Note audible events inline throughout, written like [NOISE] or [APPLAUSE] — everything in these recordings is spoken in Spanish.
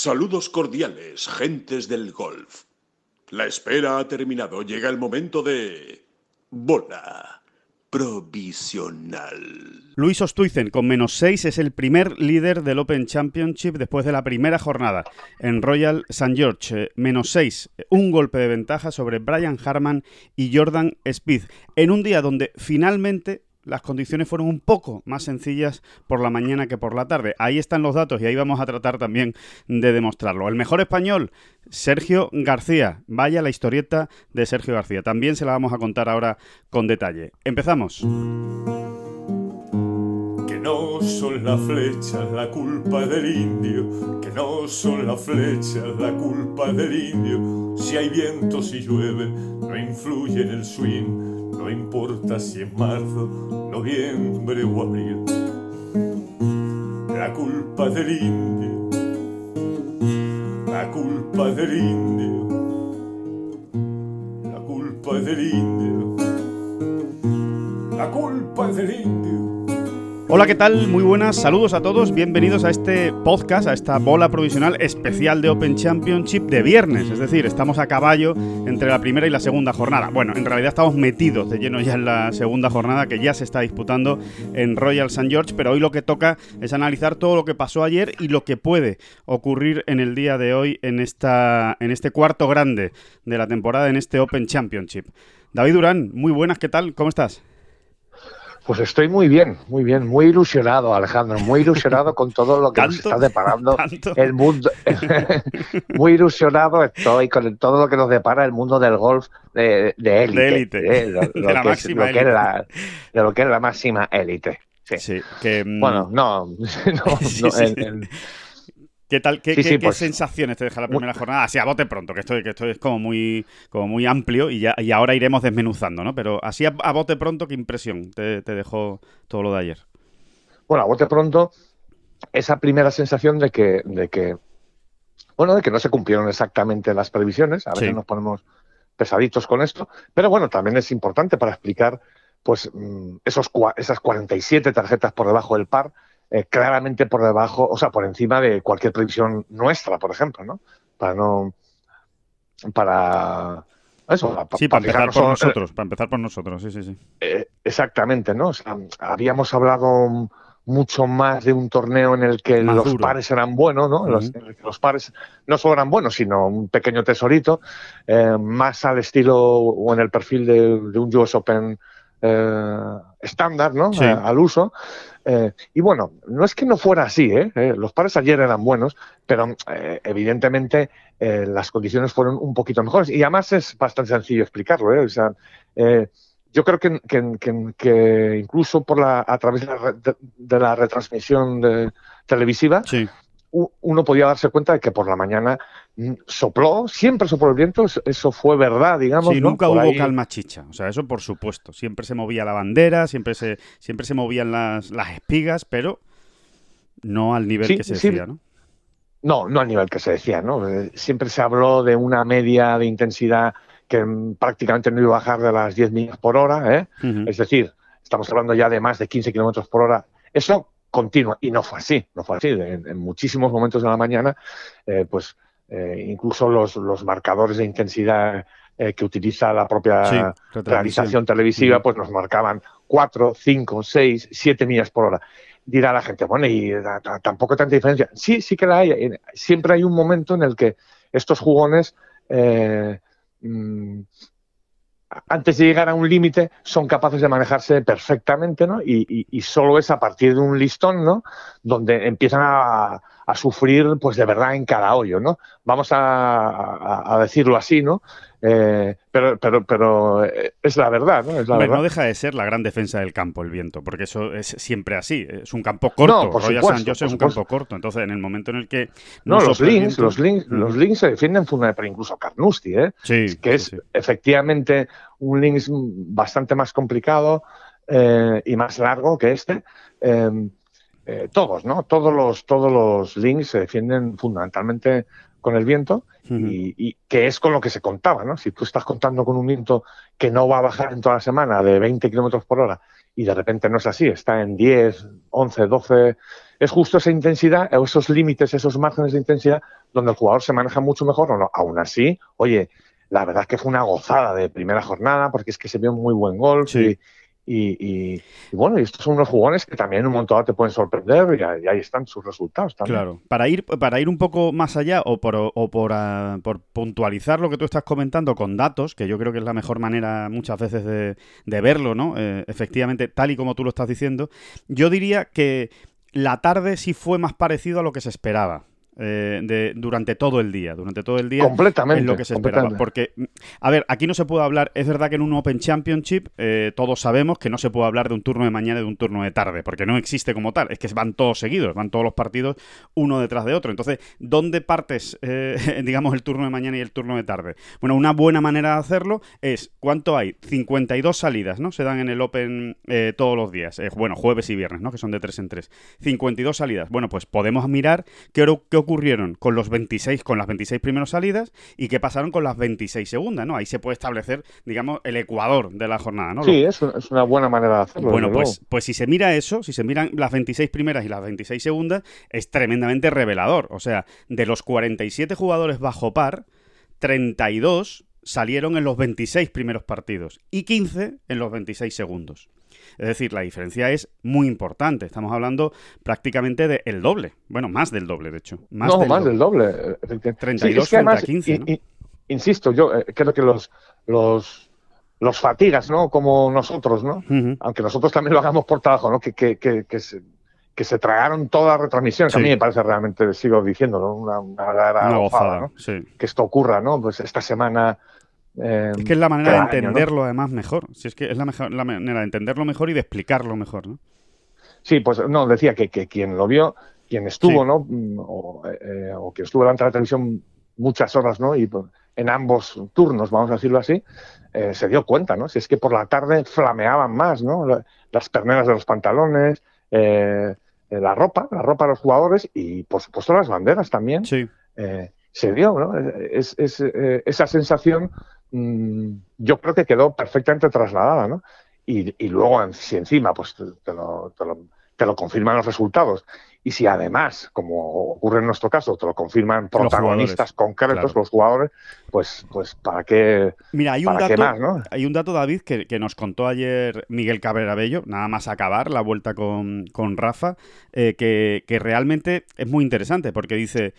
Saludos cordiales, gentes del golf. La espera ha terminado. Llega el momento de... Bola provisional. Luis Ostuizen con menos 6 es el primer líder del Open Championship después de la primera jornada en Royal St. George. Eh, menos 6, un golpe de ventaja sobre Brian Harman y Jordan Speed. En un día donde finalmente las condiciones fueron un poco más sencillas por la mañana que por la tarde. Ahí están los datos y ahí vamos a tratar también de demostrarlo. El mejor español, Sergio García. Vaya la historieta de Sergio García. También se la vamos a contar ahora con detalle. Empezamos. Que no son las flechas la culpa del indio, que no son las flechas la culpa del indio. Si hay viento, si llueve, no influye en el swing no importa si es marzo, noviembre o abril. La culpa del indio, la culpa del indio, la culpa del indio, la culpa del indio. Hola, ¿qué tal? Muy buenas, saludos a todos, bienvenidos a este podcast, a esta bola provisional especial de Open Championship de viernes, es decir, estamos a caballo entre la primera y la segunda jornada. Bueno, en realidad estamos metidos de lleno ya en la segunda jornada que ya se está disputando en Royal St. George, pero hoy lo que toca es analizar todo lo que pasó ayer y lo que puede ocurrir en el día de hoy en, esta, en este cuarto grande de la temporada, en este Open Championship. David Durán, muy buenas, ¿qué tal? ¿Cómo estás? Pues estoy muy bien, muy bien, muy ilusionado, Alejandro, muy ilusionado con todo lo que nos está deparando el mundo. [LAUGHS] muy ilusionado estoy con todo lo que nos depara el mundo del golf de élite. De élite. [LAUGHS] de, lo que es la máxima élite. Sí. que, mm, bueno, no, [LAUGHS] no, ¿Qué tal? ¿Qué, pues. sensaciones te deja la primera jornada? Así a bote pronto, que esto, que esto es como muy, como muy amplio y, ya, y ahora iremos desmenuzando, ¿no? Pero así a, bote pronto, ¿qué impresión te, dejó todo lo de ayer? Bueno, a bote pronto, esa primera sensación de que, de que, bueno, de que no se cumplieron exactamente las previsiones. A veces nos ponemos pesaditos con esto, pero bueno, también es importante para explicar, pues, mm, esos, esas 47 tarjetas por debajo del par eh, claramente por debajo, o sea, por encima de cualquier previsión nuestra, por ejemplo, ¿no? Para no. Para. Eso, para, sí, para, empezar por nosotros, para empezar por nosotros, sí, sí, sí. Eh, exactamente, ¿no? O sea, habíamos hablado mucho más de un torneo en el que los pares eran buenos, ¿no? los, pares no solo eran buenos, sino un pequeño tesorito, eh, más al estilo o en el perfil de, un US Open estándar, ¿no? al uso. Eh, y bueno, no es que no fuera así, ¿eh? Eh, los pares ayer eran buenos, pero evidentemente las condiciones fueron un poquito mejores. Y además es bastante sencillo explicarlo. O sea, yo creo que, incluso por la, a través de la, retransmisión televisiva, uno podía darse cuenta de que por la mañana sopló, siempre sopló el viento, eso fue verdad, digamos. Sí, nunca hubo calma chicha, o sea, eso por supuesto. Siempre se movía la bandera, siempre se, siempre se movían las, las espigas, pero no al nivel que se decía, ¿no? No, no al nivel que se decía, ¿no? Eh, siempre se habló de una media de intensidad que mm, prácticamente no iba a bajar de las 10 millas por hora, ¿eh? Es decir, estamos hablando ya de más de 15 kilómetros por hora. Eso continua. Y no fue así, no fue así. En, muchísimos momentos de la mañana, eh, pues eh, incluso los, los, marcadores de intensidad eh, que utiliza la propia realización televisiva, pues nos marcaban 4, 5, 6, 7 millas por hora. Dirá la gente, bueno, y tampoco tanta diferencia. Sí, sí que la hay. Siempre hay un momento en el que estos jugones mm, antes de llegar a un límite son capaces de manejarse perfectamente, ¿no? Y, y, solo es a partir de un listón, ¿no? Donde empiezan a, a sufrir, pues de verdad en cada hoyo, ¿no? Vamos a, a decirlo así, ¿no? Eh, pero, pero, pero eh, es la verdad, ¿no? Es la no deja de ser la gran defensa del campo el viento, porque eso es siempre así. Es un campo corto. No, Royal San José es un campo corto. Entonces, en el momento en el que. No, los links, los links, los links se defienden fundamentalmente, incluso Carnoustie, ¿eh? Sí, que es efectivamente un links bastante más complicado eh, y más largo que este. Em, todos, ¿no? Todos los, todos los links se defienden fundamentalmente con el viento y, que es con lo que se contaba, ¿no? Si tú estás contando con un viento que no va a bajar en toda la semana de 20 kilómetros por hora y de repente no es así, está en 10, 11, 12, es justo esa intensidad, esos límites, esos márgenes de intensidad, donde el jugador se maneja mucho mejor o no. Aún así, oye, la verdad es que fue una gozada de primera jornada, porque es que se vio un muy buen gol. Y, bueno, y estos son unos jugones que también un dado te pueden sorprender y, ahí están sus resultados. Claro, para ir, para ir un poco más allá o, por, o por, ah, por, puntualizar lo que tú estás comentando con datos, que yo creo que es la mejor manera muchas veces de, de verlo, ¿no? Eh, efectivamente, tal y como tú lo estás diciendo, yo diría que la tarde sí fue más parecido a lo que se esperaba. Eh, de, durante todo el día. Durante todo el día completamente, es lo que se esperaba. Porque, a ver, aquí no se puede hablar, es verdad que en un Open Championship eh, todos sabemos que no se puede hablar de un turno de mañana y de un turno de tarde, porque no existe como tal, es que van todos seguidos, van todos los partidos uno detrás de otro. Entonces, ¿dónde partes, eh, [LAUGHS] digamos, el turno de mañana y el turno de tarde? Bueno, una buena manera de hacerlo es, ¿cuánto hay? 52 salidas, ¿no? Se dan en el Open todos los días, bueno, jueves y viernes, ¿no? Que son de 3 en 3. 52 salidas. Bueno, pues podemos mirar qué, qué ocurrieron con los 26, con las 26 primeras salidas y qué pasaron con las 26 segundas, ¿no? Ahí se puede establecer, digamos, el ecuador de la jornada, ¿no? Sí, es, una buena manera de hacerlo. Bueno, pues, pues si se mira eso, si se miran las 26 primeras y las 26 segundas, es tremendamente revelador. O sea, de los 47 jugadores bajo par, 32 salieron en los 26 primeros partidos y 15 en los 26 segundos. Es decir, la diferencia es muy importante. Estamos hablando prácticamente del doble. Bueno, más del doble, de hecho. Más no, más del doble. 32 frente a 15. insisto, yo eh, creo que los, los, los fatigas, ¿no? Como nosotros, ¿no? Aunque nosotros también lo hagamos por trabajo, ¿no? Que, que, que, que se, que se tragaron toda la retransmisión, que a mí me parece realmente, sigo diciendo, ¿no? una, una, gozada, ¿no? Que esto ocurra, ¿no? Pues esta semana eh, es que es la manera de entenderlo además mejor. Si es que es la, mejor, la manera de entenderlo mejor y de explicarlo mejor, ¿no? Sí, pues no, decía que, que quien lo vio, quien estuvo, ¿no? O, eh, o, quien estuvo delante de la televisión muchas horas, ¿no? Y en ambos turnos, vamos a decirlo así, eh, se dio cuenta, ¿no? Si es que por la tarde flameaban más, ¿no? Las perneras de los pantalones, la ropa, la ropa de los jugadores y, por supuesto, las banderas también. Sí. se dio, ¿no? Es, es esa sensación yo creo que quedó perfectamente trasladada, ¿no? Y, luego, si encima, pues te lo, te, lo, confirman los resultados, y si además, como ocurre en nuestro caso, te lo confirman protagonistas concretos, los jugadores, pues, pues ¿para qué, Mira, hay un, dato, hay un dato, David, que, nos contó ayer Miguel Cabrera Bello, nada más acabar la vuelta con, con Rafa, eh, que, que realmente es muy interesante, porque dice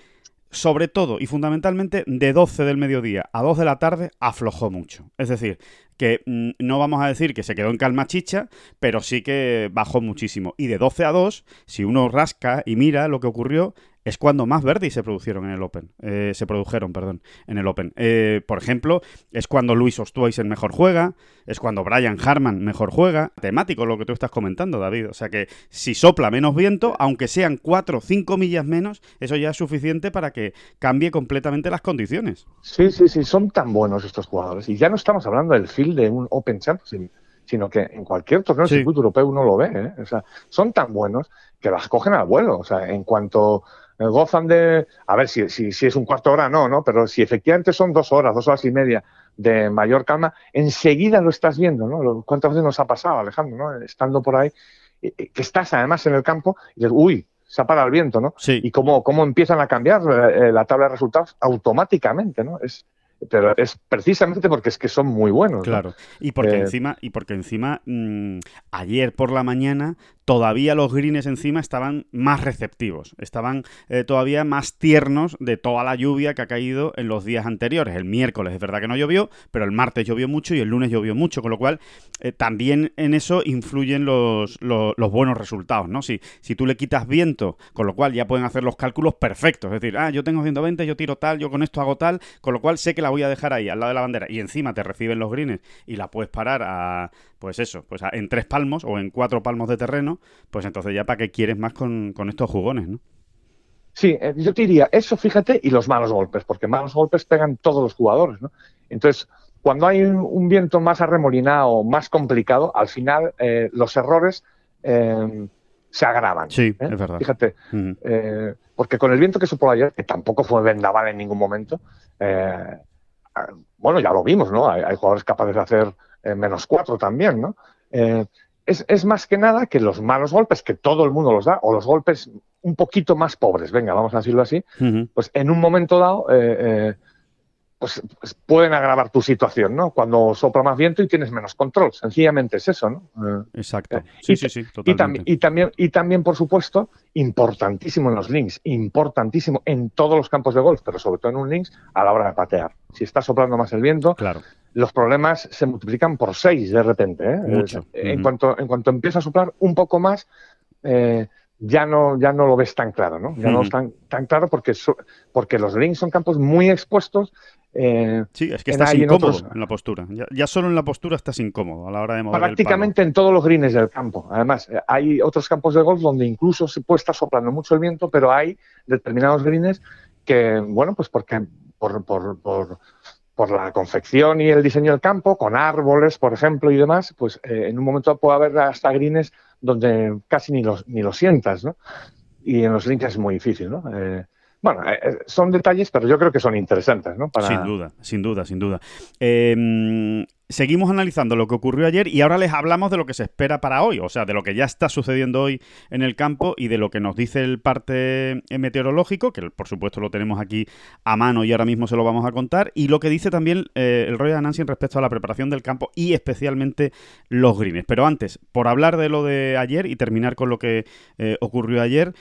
sobre todo y fundamentalmente de 12 del mediodía a 2 de la tarde aflojó mucho. Es decir, que mm, no vamos a decir que se quedó en calma chicha, pero sí que bajó muchísimo. Y de 12 a 2, si uno rasca y mira lo que ocurrió, es cuando más verdes se produjeron en el Open. Eh, se produjeron, perdón, en el Open. Eh, por ejemplo, es cuando Luis Ostuaisen mejor juega, es cuando Brian Harman mejor juega. Temático lo que tú estás comentando, David. O sea que si sopla menos viento, aunque sean 4 o 5 millas menos, eso ya es suficiente para que cambie completamente las condiciones. Sí, sí, sí, son tan buenos estos jugadores. Y ya no estamos hablando del feel de un Open Championship sino que en cualquier torneo del circuito europeo uno lo ve. ¿eh? O sea, son tan buenos que las cogen al vuelo. O sea, en cuanto gozan de, a ver si, si, si es un cuarto de hora, no, ¿no? Pero si efectivamente son dos horas, dos horas y media de mayor calma, enseguida lo estás viendo, ¿no? ¿Cuántas veces nos ha pasado, Alejandro, ¿no? Estando por ahí, que estás además en el campo y dices, uy, se ha parado el viento, ¿no? Sí. Y cómo, cómo empiezan a cambiar eh, la tabla de resultados automáticamente, ¿no? Es, pero es precisamente porque es que son muy buenos. Claro, y porque eh, encima, y porque encima mm, ayer por la mañana todavía los greens encima estaban más receptivos, estaban eh, todavía más tiernos de toda la lluvia que ha caído en los días anteriores. El miércoles es verdad que no llovió, pero el martes llovió mucho y el lunes llovió mucho, con lo cual eh, también en eso influyen los, los, buenos resultados, ¿no? Si, si tú le quitas viento, con lo cual ya pueden hacer los cálculos perfectos, es decir, ah, yo tengo 120, yo tiro tal, yo con esto hago tal, con lo cual sé que la voy a dejar ahí, al lado de la bandera, y encima te reciben los greens y la puedes parar a, pues eso, pues en tres palmos o en cuatro palmos de terreno, pues entonces ya para qué quieres más con, estos jugones, ¿no? Sí, eh, yo te diría eso, fíjate, y los malos golpes, porque malos golpes pegan todos los jugadores, ¿no? Entonces, cuando hay un, viento más arremolinado, más complicado, al final eh, los errores eh, se agravan. Sí, es verdad. Fíjate, porque con el viento que sopló ayer, que tampoco fue vendaval en ningún momento, bueno, ya lo vimos, ¿no? Hay, hay jugadores capaces de hacer menos cuatro también, ¿no? Es, es, más que nada que los malos golpes, que todo el mundo los da, o los golpes un poquito más pobres, venga, vamos a decirlo así, pues en un momento dado eh, eh, pues, pues, pueden agravar tu situación, ¿no? Cuando sopla más viento y tienes menos control, sencillamente es eso, ¿no? Eh, Exacto. Sí, sí, sí, totalmente. Y, también, y también, por supuesto, importantísimo en los links, importantísimo en todos los campos de golf, pero sobre todo en un links a la hora de patear. Si está soplando más el viento, claro. los problemas se multiplican por seis de repente. ¿eh? Mucho. En, cuanto, en cuanto empieza a soplar un poco más, eh, ya no, ya no lo ves tan claro, ¿no? Ya no es tan, tan claro porque, porque los links son campos muy expuestos eh, sí, es que estás incómodo en, la postura. Ya, solo en la postura estás incómodo a la hora de mover Prácticamente en todos los greens del campo. Además, eh, hay otros campos de golf donde incluso se puede estar soplando mucho el viento, pero hay determinados greens que, bueno, pues porque por, por, por, por la confección y el diseño del campo, con árboles, por ejemplo, y demás, pues eh, en un momento puede haber hasta greens donde casi ni los, ni lo sientas, ¿no? Y en los links es muy difícil, ¿no? Bueno, eh, eh, son detalles, pero yo creo que son interesantes, ¿no? Sin duda, sin duda, sin duda. Em, seguimos analizando lo que ocurrió ayer y ahora les hablamos de lo que se espera para hoy, o sea, de lo que ya está sucediendo hoy en el campo y de lo que nos dice el parte meteorológico, que por supuesto lo tenemos aquí a mano y ahora mismo se lo vamos a contar, y lo que dice también eh, el Royal Nancy respecto a la preparación del campo y especialmente los greens. Pero antes, por hablar de lo de ayer y terminar con lo que ocurrió ayer,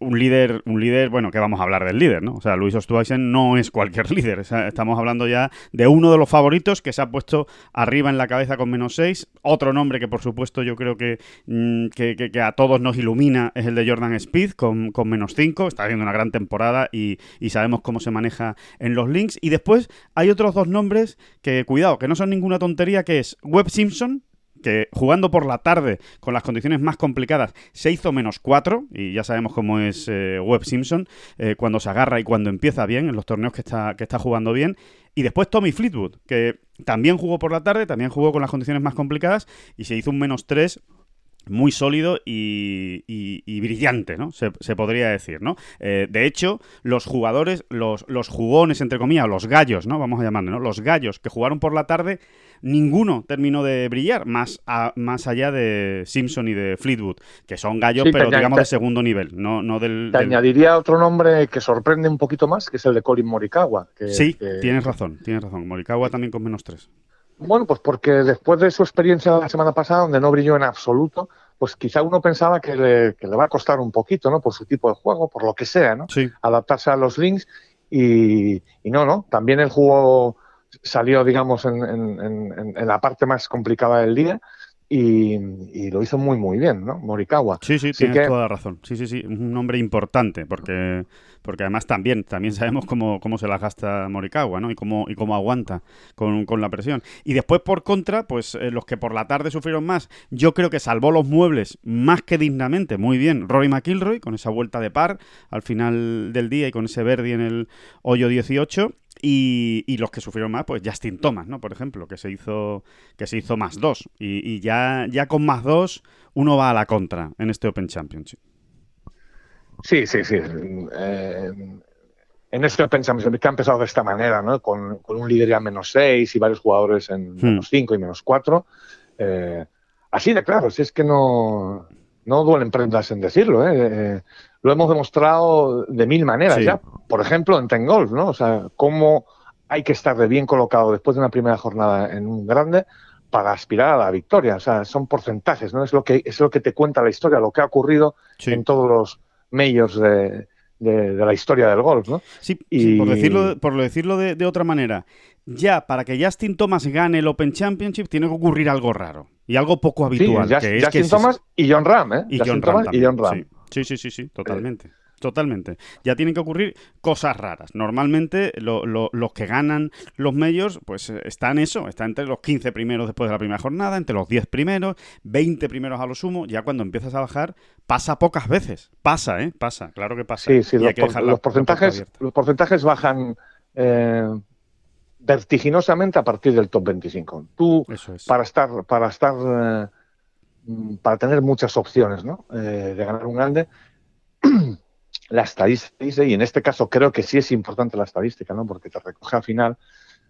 un líder, un líder, bueno, que vamos a hablar del líder, ¿no? O sea, Luis Ostuaisen no es cualquier [LAUGHS] líder. estamos hablando ya de uno de los favoritos que se ha puesto arriba en la cabeza con menos 6. Otro nombre que, por supuesto, yo creo mm, que, que, a todos nos ilumina es el de Jordan Speed con, con menos 5. Está haciendo una gran temporada y, y, sabemos cómo se maneja en los links. Y después hay otros dos nombres que, cuidado, que no son ninguna tontería, que es Webb Simpson, que jugando por la tarde con las condiciones más complicadas se hizo menos 4 y ya sabemos cómo es eh, Webb Simpson eh, cuando se agarra y cuando empieza bien en los torneos que está, que está jugando bien y después Tommy Fleetwood que también jugó por la tarde, también jugó con las condiciones más complicadas y se hizo un menos 3 muy sólido y, brillante, ¿no? Se, podría decir, ¿no? Eh, de hecho, los jugadores, los, los jugones, entre comillas, los gallos, ¿no? Vamos a llamarle, ¿no? Los gallos que jugaron por la tarde, ninguno terminó de brillar, más, más allá de Simpson y de Fleetwood, que son gallos, pero digamos de segundo nivel, no, no del... Te añadiría otro nombre que sorprende un poquito más, que es el de Colin Morikawa. sí, tienes razón, tienes razón. Morikawa también con menos tres. Bueno, pues porque después de su experiencia la semana pasada, donde no brilló en absoluto, pues quizá uno pensaba que le, que le va a costar un poquito, ¿no? Por su tipo de juego, por lo que sea, ¿no? Sí. Adaptarse a los links y, y no, ¿no? También el juego salió, digamos, en, en, en, la parte más complicada del día y, lo hizo muy muy bien, ¿no? Morikawa. Sí, sí, tienes toda la razón. Sí, sí, sí, un nombre importante porque porque además también también sabemos cómo, cómo se la gasta Morikawa, ¿no? Y cómo y cómo aguanta con, la presión. Y después por contra, pues eh, los que por la tarde sufrieron más, yo creo que salvó los muebles más que dignamente, muy bien, Rory McIlroy con esa vuelta de par al final del día y con ese verde en el hoyo 18 y, los que sufrieron más, pues Justin Thomas, ¿no? Por ejemplo, que se hizo, que se hizo más dos. Y, ya, ya con más dos, uno va a la contra en este Open Championship. Sí, sí, sí. Eh, en este Open Championship que ha empezado de esta manera, ¿no? Con, un líder ya menos seis y varios jugadores en hmm. menos cinco y menos cuatro. Eh, así de claro, si es que no, no duelen prendas en decirlo, ¿eh? Lo hemos demostrado de mil maneras ya. Por ejemplo, en Ten Golf, ¿no? O sea, cómo hay que estar de bien colocado después de una primera jornada en un grande para aspirar a la victoria. O sea, son porcentajes, ¿no? Es lo que, es lo que te cuenta la historia, lo que ha ocurrido en todos los majors de, de, la historia del golf, ¿no? Sí, por decirlo, por decirlo de, otra manera, ya para que Justin Thomas gane el Open Championship tiene que ocurrir algo raro y algo poco habitual. Sí, Justin Thomas y John Ram, ¿eh? Y John Ram, y John Ram. Sí, sí, sí, sí, totalmente. Totalmente. Ya tienen que ocurrir cosas raras. Normalmente los que ganan los medios, pues eh, están eso, está entre los 15 primeros después de la primera jornada, entre los 10 primeros, 20 primeros a lo sumo. Ya cuando empiezas a bajar, pasa pocas veces. Pasa, ¿eh? Pasa, claro que pasa. Sí, sí, los, porcentajes, los porcentajes bajan eh, vertiginosamente a partir del top 25. Tú, para estar, para estar eh, para tener muchas opciones ¿no? Eh, de ganar un grande, [CLEARS THROAT] la estadística, y en este caso creo que sí es importante la estadística, ¿no? porque te recoge al final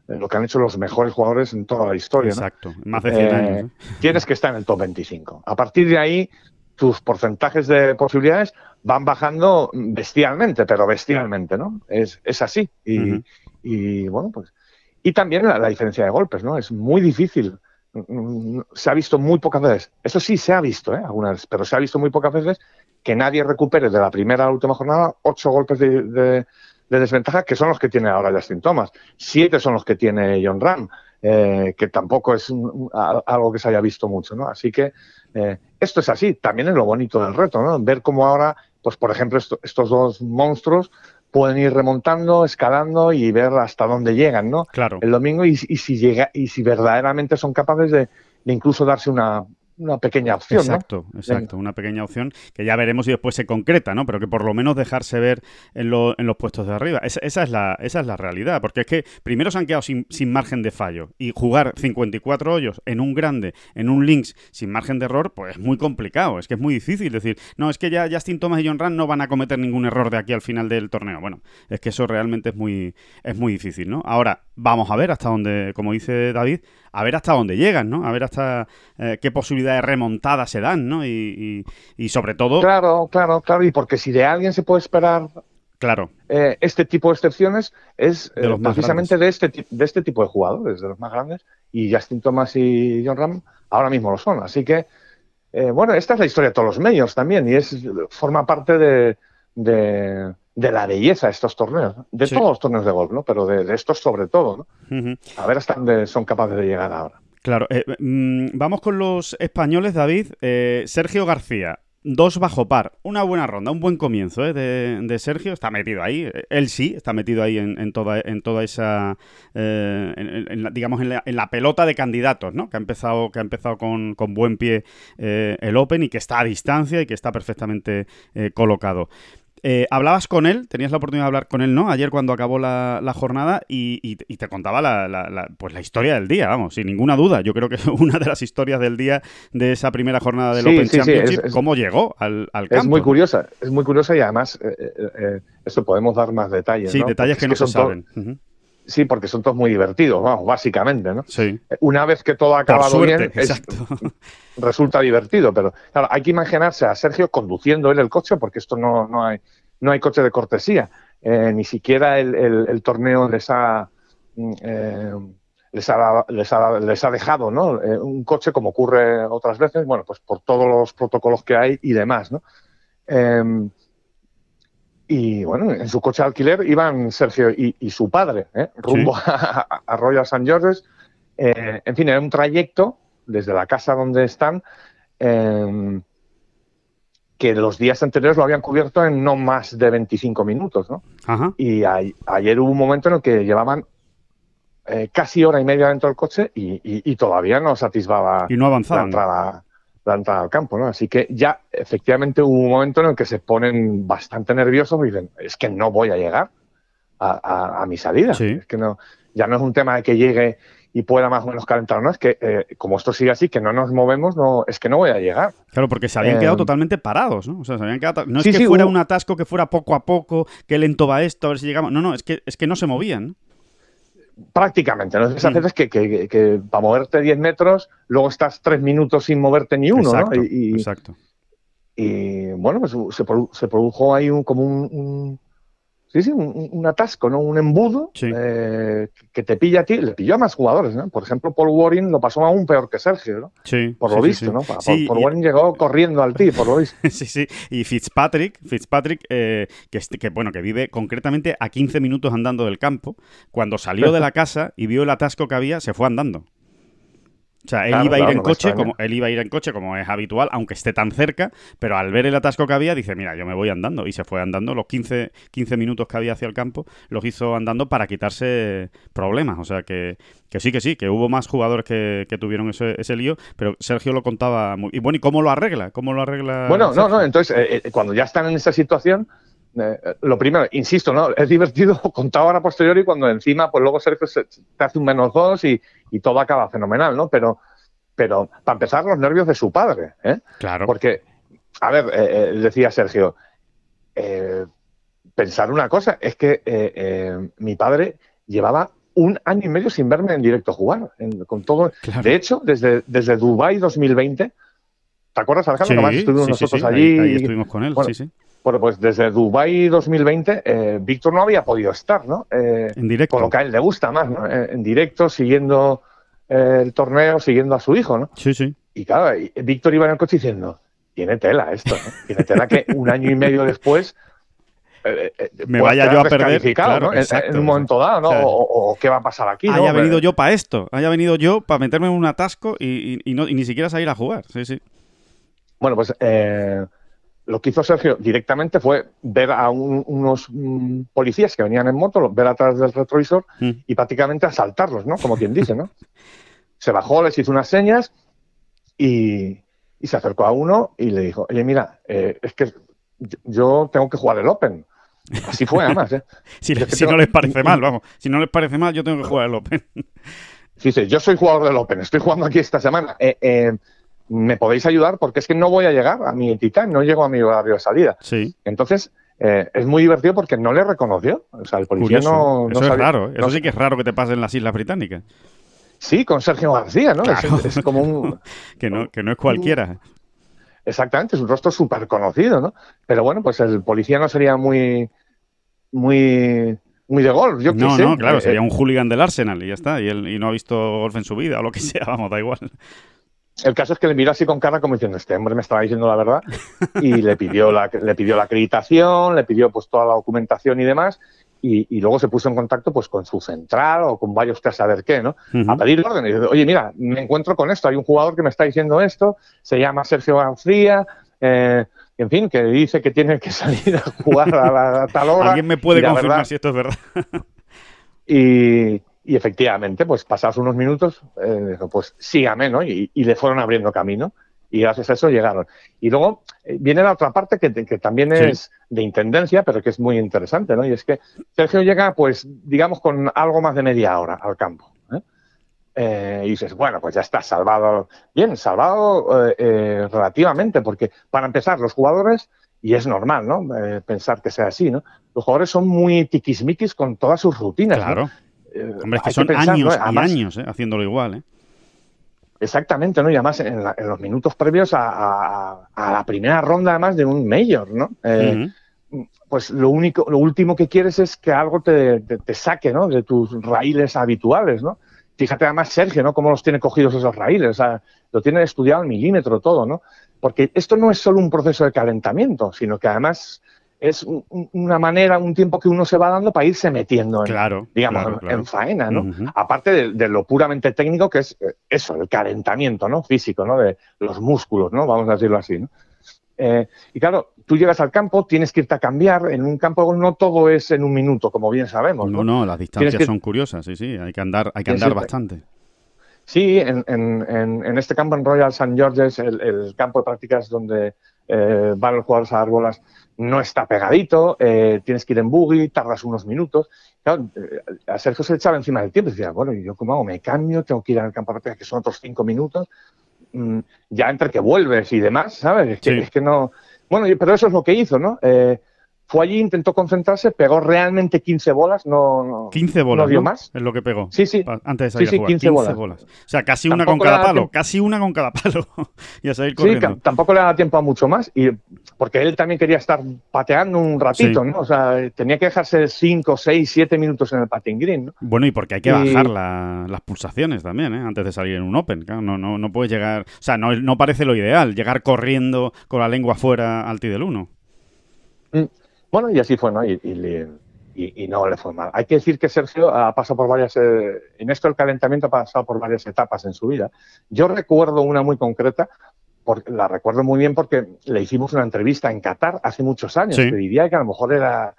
eh, lo que han hecho los mejores jugadores en toda la historia. Exacto, más de 100 eh, años. Tienes que estar en el top 25. A partir de ahí, tus porcentajes de posibilidades van bajando bestialmente, pero bestialmente, ¿no? Es, es así. Y, y, bueno, pues. Y también la, la, diferencia de golpes, ¿no? Es muy difícil. Se ha visto muy pocas veces. Eso sí se ha visto, ¿eh? Algunas pero se ha visto muy pocas veces que nadie recupere de la primera a la última jornada ocho golpes de, de, de desventaja, que son los que tiene ahora Justin Thomas. Siete son los que tiene John Ram. Eh, que tampoco es un, a, algo que se haya visto mucho, ¿no? Así que eh, esto es así, también es lo bonito del reto, ¿no? Ver cómo ahora, pues por ejemplo, esto, estos dos monstruos pueden ir remontando, escalando y ver hasta dónde llegan, ¿no? Claro. El domingo y, y si llega y si verdaderamente son capaces de, de incluso darse una, una pequeña opción. Exacto, exacto, una pequeña opción que ya veremos si después se concreta, ¿no? Pero que por lo menos dejarse ver en, lo, en los puestos de arriba. Esa, esa, es la, esa es la realidad, porque es que primero se han quedado sin, sin, margen de fallo y jugar 54 hoyos en un grande, en un links, sin margen de error, pues es muy complicado, es que es muy difícil decir, no, es que ya Justin Thomas y John Rand no van a cometer ningún error de aquí al final del torneo. Bueno, es que eso realmente es muy, es muy difícil, ¿no? Ahora, vamos a ver hasta dónde, como dice David, a ver hasta dónde llegan, ¿no? A ver hasta eh, qué posibilidades remontadas se dan, ¿no? Y, y, y, sobre todo... Claro, claro, claro. Y porque si de alguien se puede esperar claro. Eh, este tipo de excepciones es eh, precisamente de este, de este tipo de jugadores, de los más grandes. Y Justin Thomas y John Ram ahora mismo lo son. Así que, eh, bueno, esta es la historia de todos los medios también. Y es forma parte de, de de la belleza de estos torneos, de sí. todos los torneos de golf, ¿no? Pero de, de estos sobre todo, ¿no? Uh -huh. A ver hasta dónde son capaces de llegar ahora. Claro, eh, mmm, vamos con los españoles, David. Eh, Sergio García, dos bajo par, una buena ronda, un buen comienzo ¿eh? de, de, Sergio, está metido ahí, él sí, está metido ahí en, toda, esa, eh, en, en la, digamos, la, en la, pelota de candidatos, ¿no? Que ha empezado, que ha empezado con, con buen pie eh, el Open y que está a distancia y que está perfectamente eh, colocado. Eh, hablabas con él, tenías la oportunidad de hablar con él, ¿no? Ayer cuando acabó la, la jornada y, y, y, te contaba la, la, pues la historia del día, vamos, sin ninguna duda. Yo creo que una de las historias del día de esa primera jornada del sí, Open sí, Championship, sí, es, es, cómo llegó al, al, campo. Es muy curiosa, es muy curiosa y además eh, eh, eh esto podemos dar más detalles. Sí, ¿no? detalles que, que no se saben. Uh -huh. Sí, porque son todos muy divertidos, vamos, básicamente, ¿no? Sí. Una vez que todo ha acabado suerte, bien, es, [LAUGHS] resulta divertido, pero claro, hay que imaginarse a Sergio conduciendo él el coche, porque esto no, no hay no hay coche de cortesía, eh, ni siquiera el, el, el, torneo les ha, eh, les ha, les ha, les ha dejado ¿no? Eh, un coche como ocurre otras veces, bueno, pues por todos los protocolos que hay y demás. ¿no? Em, y bueno, en su coche de alquiler iban Sergio y, y su padre, ¿eh? rumbo sí. a, a, Royal St. George's. Eh, en fin, era un trayecto desde la casa donde están eh, que los días anteriores lo habían cubierto en no más de 25 minutos, ¿no? Ajá. Y a, ayer hubo un momento en el que llevaban eh, casi hora y media dentro del coche y, y, y todavía no satisfaba y no la, entrada, la entrada al campo, ¿no? Así que ya efectivamente hubo un momento en el que se ponen bastante nerviosos y dicen, es que no voy a llegar a, a, a mi salida. Sí. Es que no, ya no es un tema de que llegue y pueda más o menos calentar. No, es que eh, como esto sigue así, que no nos movemos, no, es que no voy a llegar. Claro, porque se habían eh, quedado totalmente parados, ¿no? O sea, se habían quedado. No sí, es que sí, fuera hubo... un atasco que fuera poco a poco, que lento va esto, a ver si llegamos. No, no, es que, es que no se movían. Prácticamente, ¿no? Esas veces que, que, que, que, para moverte 10 metros, luego estás 3 minutos sin moverte ni uno, exacto, ¿no? Y, y, exacto. Y bueno, pues se, produ se produjo ahí un, como un, un Sí, sí, un, un, atasco, ¿no? Un embudo sí. eh, que te pilla a ti, le pilló a más jugadores, ¿no? Por ejemplo, Paul Warren lo pasó aún peor que Sergio, ¿no? Sí. Por lo sí, visto, sí, ¿no? Paul, Paul Warren llegó corriendo al ti, por lo visto. [LAUGHS] sí, sí. Y Fitzpatrick, Fitzpatrick, eh, que, que, bueno, que vive concretamente a 15 minutos andando del campo, cuando salió de [LAUGHS] la casa y vio el atasco que había, se fue andando. O sea, él claro, iba a ir claro, en coche, como él iba a ir en coche como es habitual, aunque esté tan cerca, pero al ver el atasco que había, dice, mira, yo me voy andando. Y se fue andando. Los 15, 15 minutos que había hacia el campo, los hizo andando para quitarse problemas. O sea, que, que sí, que sí, que hubo más jugadores que, que tuvieron ese, ese, lío, pero Sergio lo contaba muy... Y bueno, ¿y cómo lo arregla? ¿Cómo lo arregla? Bueno, Sergio? no, no, entonces, eh, eh, cuando ya están en esa situación, eh, lo primero, insisto, ¿no? Es divertido [LAUGHS] contar ahora posteriori cuando encima, pues luego Sergio se, te hace un menos dos y, y, todo acaba fenomenal, ¿no? Pero, pero para empezar, los nervios de su padre, ¿eh? Claro. Porque, a ver, eh, eh decía Sergio, eh, pensar una cosa, es que mi padre llevaba un año y medio sin verme en directo jugar, en, con todo. Claro. De hecho, desde, desde Dubai 2020, ¿te acuerdas, Alejandro? Sí, estuvimos sí, nosotros sí, allí. Ahí, ahí, estuvimos con él, bueno, sí, sí Bueno, pues desde Dubai 2020, eh, Víctor no había podido estar, ¿no? Eh, en directo. Con lo que a él le gusta más, ¿no? Eh, en directo, siguiendo el torneo, siguiendo a su hijo, ¿no? Sí, sí. Y claro, Víctor iba en el coche diciendo, tiene tela esto, ¿no? Tiene tela que un año y medio después me vaya yo a perder claro, en, un momento dado, ¿no? o, qué va a pasar aquí. Haya venido yo para esto, haya venido yo para meterme en un atasco y, y, no, y ni siquiera salir a jugar. Sí, sí. Bueno, pues eh, lo que hizo Sergio directamente fue ver a unos mm, policías que venían en moto, ver atrás del retrovisor mm. y prácticamente asaltarlos, ¿no? Como quien dice, ¿no? [LAUGHS] se bajó, les hizo unas señas y, se acercó a uno y le dijo, oye, mira, eh, es que yo tengo que jugar el Open. Así fue, además. ¿eh? [LAUGHS] si, no les parece mal, vamos. Si no les parece mal, yo tengo que jugar el Open. sí, sí, yo soy jugador del Open. Estoy jugando aquí esta semana. Eh, eh me podéis ayudar porque es que no voy a llegar a mi titán, no llego a mi barrio de salida. Sí. Entonces, eh, es muy divertido porque no le reconoció. O sea, el policía no, Eso es raro. Eso sí que es raro que te pase en las Islas Británicas. Sí, con Sergio García, ¿no? Es, como un. [LAUGHS] que, no, que no es cualquiera. exactamente, es un rostro súper conocido, ¿no? Pero bueno, pues el policía no sería muy. Muy. Muy de golf, yo No, sé. no, claro, eh, sería un hooligan del Arsenal y ya está. Y, él, y no ha visto golf en su vida o lo que [LAUGHS] sea, vamos, da igual. El caso es que le miró así con cara como diciendo, este hombre me estaba diciendo la verdad y le pidió la, le pidió la acreditación, le pidió pues toda la documentación y demás y, luego se puso en contacto pues con su central o con varios que a saber qué, ¿no? A pedir orden. Y dice, oye, mira, me encuentro con esto, hay un jugador que me está diciendo esto, se llama Sergio García, eh, en fin, que dice que tiene que salir a jugar a, tal hora. ¿Alguien me puede confirmar si esto es verdad? [LAUGHS] y, y efectivamente, pues pasados unos minutos, eh, pues sígame, ¿no? Y, le fueron abriendo camino y gracias a eso llegaron. Y luego eh, viene la otra parte que, también es de intendencia, pero que es muy interesante, ¿no? Y es que Sergio llega, pues, digamos, con algo más de media hora al campo. ¿eh? y dices, bueno, pues ya está salvado. Bien, salvado relativamente, porque para empezar, los jugadores, y es normal, ¿no? pensar que sea así, ¿no? Los jugadores son muy tiquismiquis con todas sus rutinas. Claro. Eh, Hombre, es que son años y años ¿eh? haciéndolo igual. ¿eh? Exactamente, ¿no? Y además en, los minutos previos a, la primera ronda, además de un mayor, ¿no? Pues lo único, lo último que quieres es que algo te, saque, ¿no? De tus raíles habituales, ¿no? Fíjate además Sergio, ¿no? Cómo los tiene cogidos esos raíles, o sea, lo tiene estudiado al milímetro todo, ¿no? Porque esto no es solo un proceso de calentamiento, sino que además es una manera, un tiempo que uno se va dando para irse metiendo en, digamos, en, faena, ¿no? Aparte de, lo puramente técnico, que es eh, eso, el calentamiento, ¿no? Físico, ¿no? De los músculos, ¿no? Vamos a decirlo así, ¿no? Eh, y claro, tú llegas al campo, tienes que irte a cambiar. En un campo no todo es en un minuto, como bien sabemos. No, no, las distancias son curiosas, sí, sí. Hay que andar, hay que andar bastante. Sí, en, en, este campo en Royal St. George's, el, campo de prácticas donde eh, van los jugadores a dar bolas, no está pegadito, eh, tienes que ir en buggy, tardas unos minutos. Claro, eh, a Sergio se le echaba encima del tiempo decía, bueno, ¿y yo cómo hago? Me cambio, tengo que ir al campo de prácticas, que son otros cinco minutos. Mm, ya entre que vuelves y demás, ¿sabes? Es que, es que no. Bueno, pero eso es lo que hizo, ¿no? Eh, fue allí, intentó concentrarse, pegó realmente 15 bolas, no, no 15 bolas, no dio más. Es lo que pegó. Sí, sí. Antes de salir a jugar. 15, bolas. O sea, casi una con cada palo, casi una con cada palo. [LAUGHS] y a salir corriendo. Sí, tampoco le da tiempo a mucho más, y porque él también quería estar pateando un ratito, ¿no? O sea, tenía que dejarse 5, 6, 7 minutos en el patin green, ¿no? Bueno, y porque hay que bajar las pulsaciones también, ¿eh? Antes de salir en un Open. no, no, no puedes llegar... O sea, no, no parece lo ideal, llegar corriendo con la lengua fuera al ti del 1. Bueno, y así fue, ¿no? Y, y, no le fue mal. Hay que decir que Sergio ha pasado por varias, eh, en esto el calentamiento ha pasado por varias etapas en su vida. Yo recuerdo una muy concreta, porque, la recuerdo muy bien porque le hicimos una entrevista en Qatar hace muchos años, sí. diría que a lo mejor era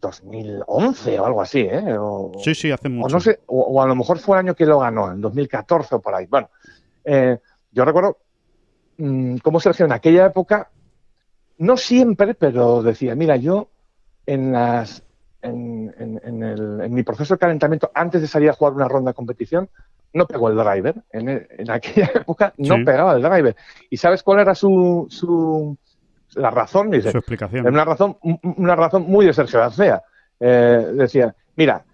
2011 o algo así, ¿eh? sí, sí, hace mucho. O, no sé, o, a lo mejor fue el año que lo ganó, en 2014 o por ahí. Bueno, eh, yo recuerdo mm, cómo Sergio en aquella época no siempre, pero decía, mira, yo en, las, en, en, mi proceso de calentamiento, antes de salir a jugar una ronda de competición, no pegó el driver. En, aquella [LAUGHS] época no pegaba el driver. ¿Y sabes cuál era su, su la razón? Dice, su explicación. Una razón, una razón muy de Sergio García. Eh, decía, mira,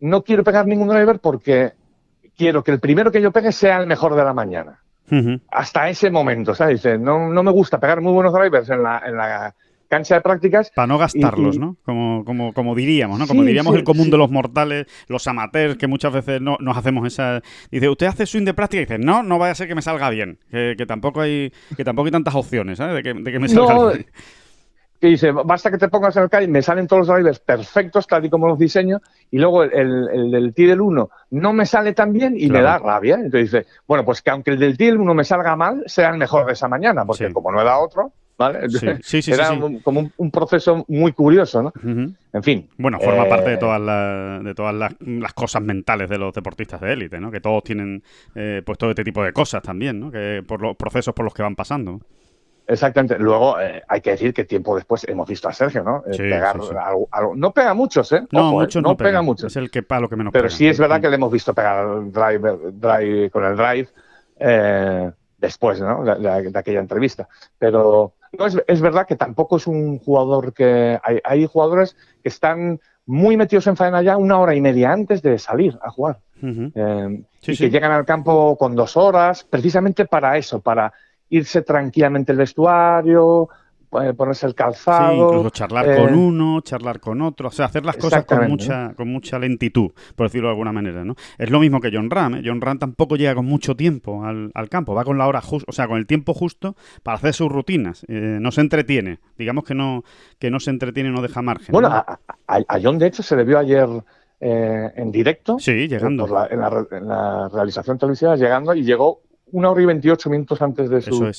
no quiero pegar ningún driver porque quiero que el primero que yo pegue sea el mejor de la mañana. hasta ese momento, ¿sabes? Dice, no, no me gusta pegar muy buenos drivers en la, en la cancha de prácticas. Para no gastarlos, ¿no? Como, como, como diríamos, ¿no? Como diríamos el común de los mortales, los amateurs, que muchas veces no, nos hacemos esa. Dice, ¿usted hace swing de práctica? Y dice, no, no vaya a ser que me salga bien. Que, tampoco hay que tampoco hay tantas opciones, ¿sabes? De que, de que me salga bien. Que dice, basta que te pongas en el calle, me salen todos los drivers perfectos, tal y como los diseño, y luego el, el, del T del 1 no me sale tan bien y me da rabia. Entonces dice, bueno, pues que aunque el del T del 1 me salga mal, sea el mejor de esa mañana, porque como no he dado otro, ¿vale? Sí, sí, Era como un, proceso muy curioso, ¿no? En fin. Bueno, forma parte de eh, todas, las, de todas las, cosas mentales de los deportistas de élite, ¿no? Que todos tienen eh, pues todo este tipo de cosas también, ¿no? Que por los procesos por los que van pasando. Exactamente. Luego eh, hay que decir que tiempo después hemos visto a Sergio, ¿no? pegar Algo, no pega muchos, ¿eh? No, mucho no, pega, mucho. Es el que lo que menos Pero sí es verdad que le hemos visto pegar drive, drive con el drive después, ¿no? de, aquella entrevista. Pero no, es, verdad que tampoco es un jugador que. Hay, jugadores que están muy metidos en faena ya una hora y media antes de salir a jugar. Eh, y que llegan al campo con dos horas, precisamente para eso, para irse tranquilamente el vestuario, ponerse el calzado. Sí, incluso charlar con eh, uno, charlar con otro, o sea, hacer las cosas con mucha, con mucha lentitud, por decirlo de alguna manera, ¿no? Es lo mismo que John Ram, ¿eh? John Ram tampoco llega con mucho tiempo al, campo, va con la hora justa, o sea, con el tiempo justo para hacer sus rutinas, eh, no se entretiene, digamos que no, que no se entretiene, no deja margen. Bueno, a, John de hecho se le vio ayer en directo. Sí, llegando. en, la, realización televisiva, llegando y llegó una hora y veintiocho minutos antes de su,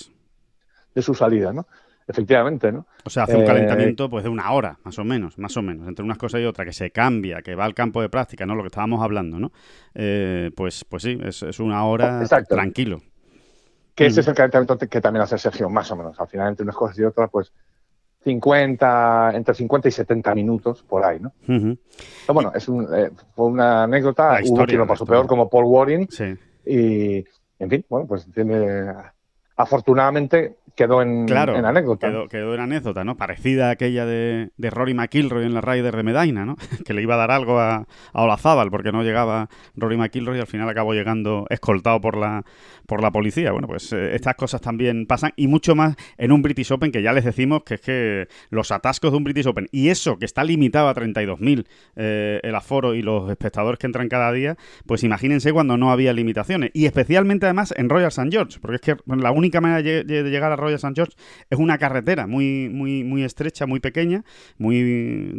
de su salida, ¿no? Efectivamente, ¿no? O sea, hace un eh, calentamiento pues de una hora, más o menos, más o menos, entre unas cosas y otras, que se cambia, que va al campo de práctica, ¿no? Lo que estábamos hablando, ¿no? Eh, pues, pues sí, es, una hora tranquilo. Que ese es el calentamiento que también hace Sergio, más o menos. Al final, entre unas cosas y otras, pues 50, entre 50 y 70 minutos por ahí, ¿no? Pero bueno, es un, eh, fue una anécdota, hubo quien lo pasó peor como Paul Waring sí. y, en fin, bueno, pues tiene, afortunadamente quedó en, claro, en anécdota. Quedó, quedó, en anécdota, ¿no? Parecida a aquella de, de, Rory McIlroy en la Ryder de Medaina, ¿no? [LAUGHS] que le iba a dar algo a, a Olazábal porque no llegaba Rory McIlroy y al final acabó llegando escoltado por la, por la policía. Bueno, pues eh, estas cosas también pasan y mucho más en un British Open que ya les decimos que es que los atascos de un British Open y eso que está limitado a 32.000 eh, el aforo y los espectadores que entran cada día, pues imagínense cuando no había limitaciones y especialmente además en Royal St. George, porque es que la única manera de, de llegar a Royal St. George es una carretera muy, muy, muy estrecha, muy pequeña, muy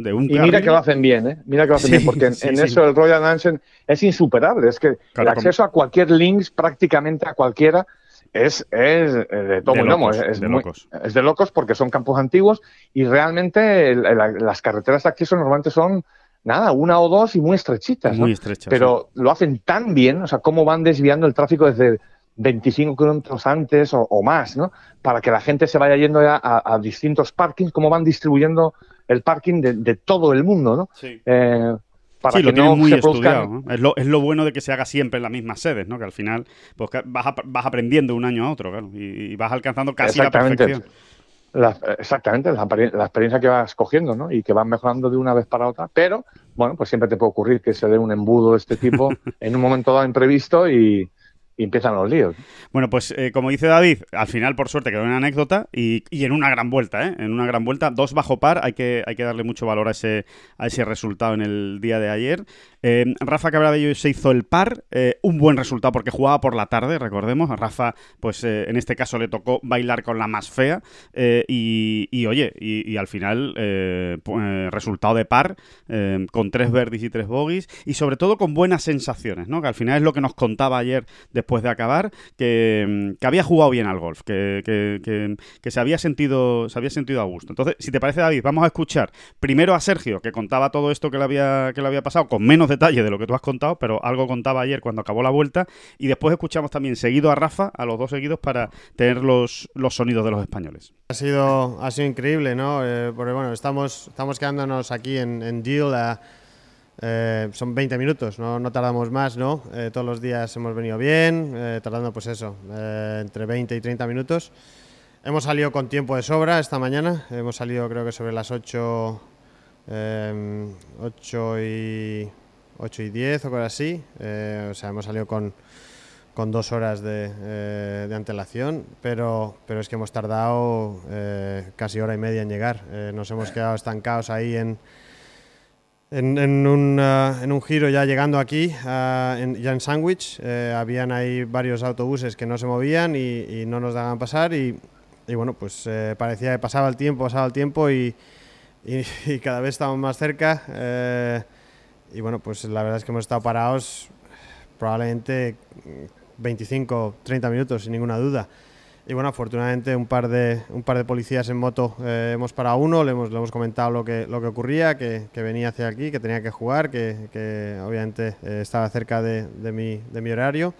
de un Y mira que lo hacen bien, ¿eh? Mira que lo hacen bien, porque en, eso el Royal Nansen es insuperable. Es que el acceso a cualquier links, prácticamente a cualquiera, es, es de todo locos, es, de locos. es de locos porque son campos antiguos y realmente las carreteras de acceso normalmente son nada, una o dos y muy estrechitas. Muy estrechas. Pero lo hacen tan bien, o sea, cómo van desviando el tráfico desde 25 kilómetros antes o, más, ¿no? Para que la gente se vaya yendo ya a, distintos parkings, cómo van distribuyendo el parking de, todo el mundo, ¿no? Sí. Eh, para que lo no muy estudiado. Es, lo, es, lo, bueno de que se haga siempre en las mismas sedes, ¿no? Que al final pues, vas, vas aprendiendo un año a otro, claro, y, vas alcanzando casi la perfección. exactamente, la, la, experiencia que vas cogiendo, ¿no? Y que vas mejorando de una vez para otra, pero, bueno, pues siempre te puede ocurrir que se dé un embudo de este tipo [LAUGHS] en un momento dado imprevisto y, y empiezan los líos. Bueno, pues eh, como dice David, al final por suerte quedó una anécdota y, en una gran vuelta, ¿eh? En una gran vuelta, dos bajo par, hay que, hay que darle mucho valor a ese, a ese resultado en el día de ayer. Eh, Rafa Cabrabello se hizo el par, eh, un buen resultado porque jugaba por la tarde, recordemos. A Rafa, pues en este caso le tocó bailar con la más fea y, oye, y, al final resultado de par con tres verdes y tres bogies y sobre todo con buenas sensaciones, ¿no? Que al final es lo que nos contaba ayer después de acabar, que, había jugado bien al golf, que, que, se, había sentido, se había sentido a gusto. Entonces, si te parece, David, vamos a escuchar primero a Sergio, que contaba todo esto que le había, que le había pasado, con menos detalle de lo que tú has contado, pero algo contaba ayer cuando acabó la vuelta, y después escuchamos también seguido a Rafa, a los dos seguidos, para tener los, los sonidos de los españoles. Ha sido, ha sido increíble, ¿no? Eh, porque bueno, estamos, estamos quedándonos aquí en, en Deal eh, son 20 minutos, no, no tardamos más, ¿no? Eh, todos los días hemos venido bien, eh, tardando pues eso, entre 20 y 30 minutos. Hemos salido con tiempo de sobra esta mañana, hemos salido creo que sobre las 8, 8, y, 8 y 10 o cosas así, o sea, hemos salido con, con dos horas de, eh, de, antelación, pero, pero es que hemos tardado eh, casi hora y media en llegar. Eh, nos hemos quedado estancados ahí en, en, en, un, uh, en un, giro ya llegando aquí, uh, en, ya en Sandwich. habían ahí varios autobuses que no se movían y, y no nos dejaban pasar y, y bueno, pues parecía que pasaba el tiempo, pasaba el tiempo y, y cada vez estamos más cerca. Y bueno, pues la verdad es que hemos estado parados probablemente 25, 30 minutos, sin ninguna duda. Y bueno, afortunadamente un par de, un par de policías en moto eh, hemos parado uno, le hemos, le hemos comentado lo que, lo que ocurría, que, que venía hacia aquí, que tenía que jugar, que, que obviamente eh, estaba cerca de, de, mi, de, mi, horario.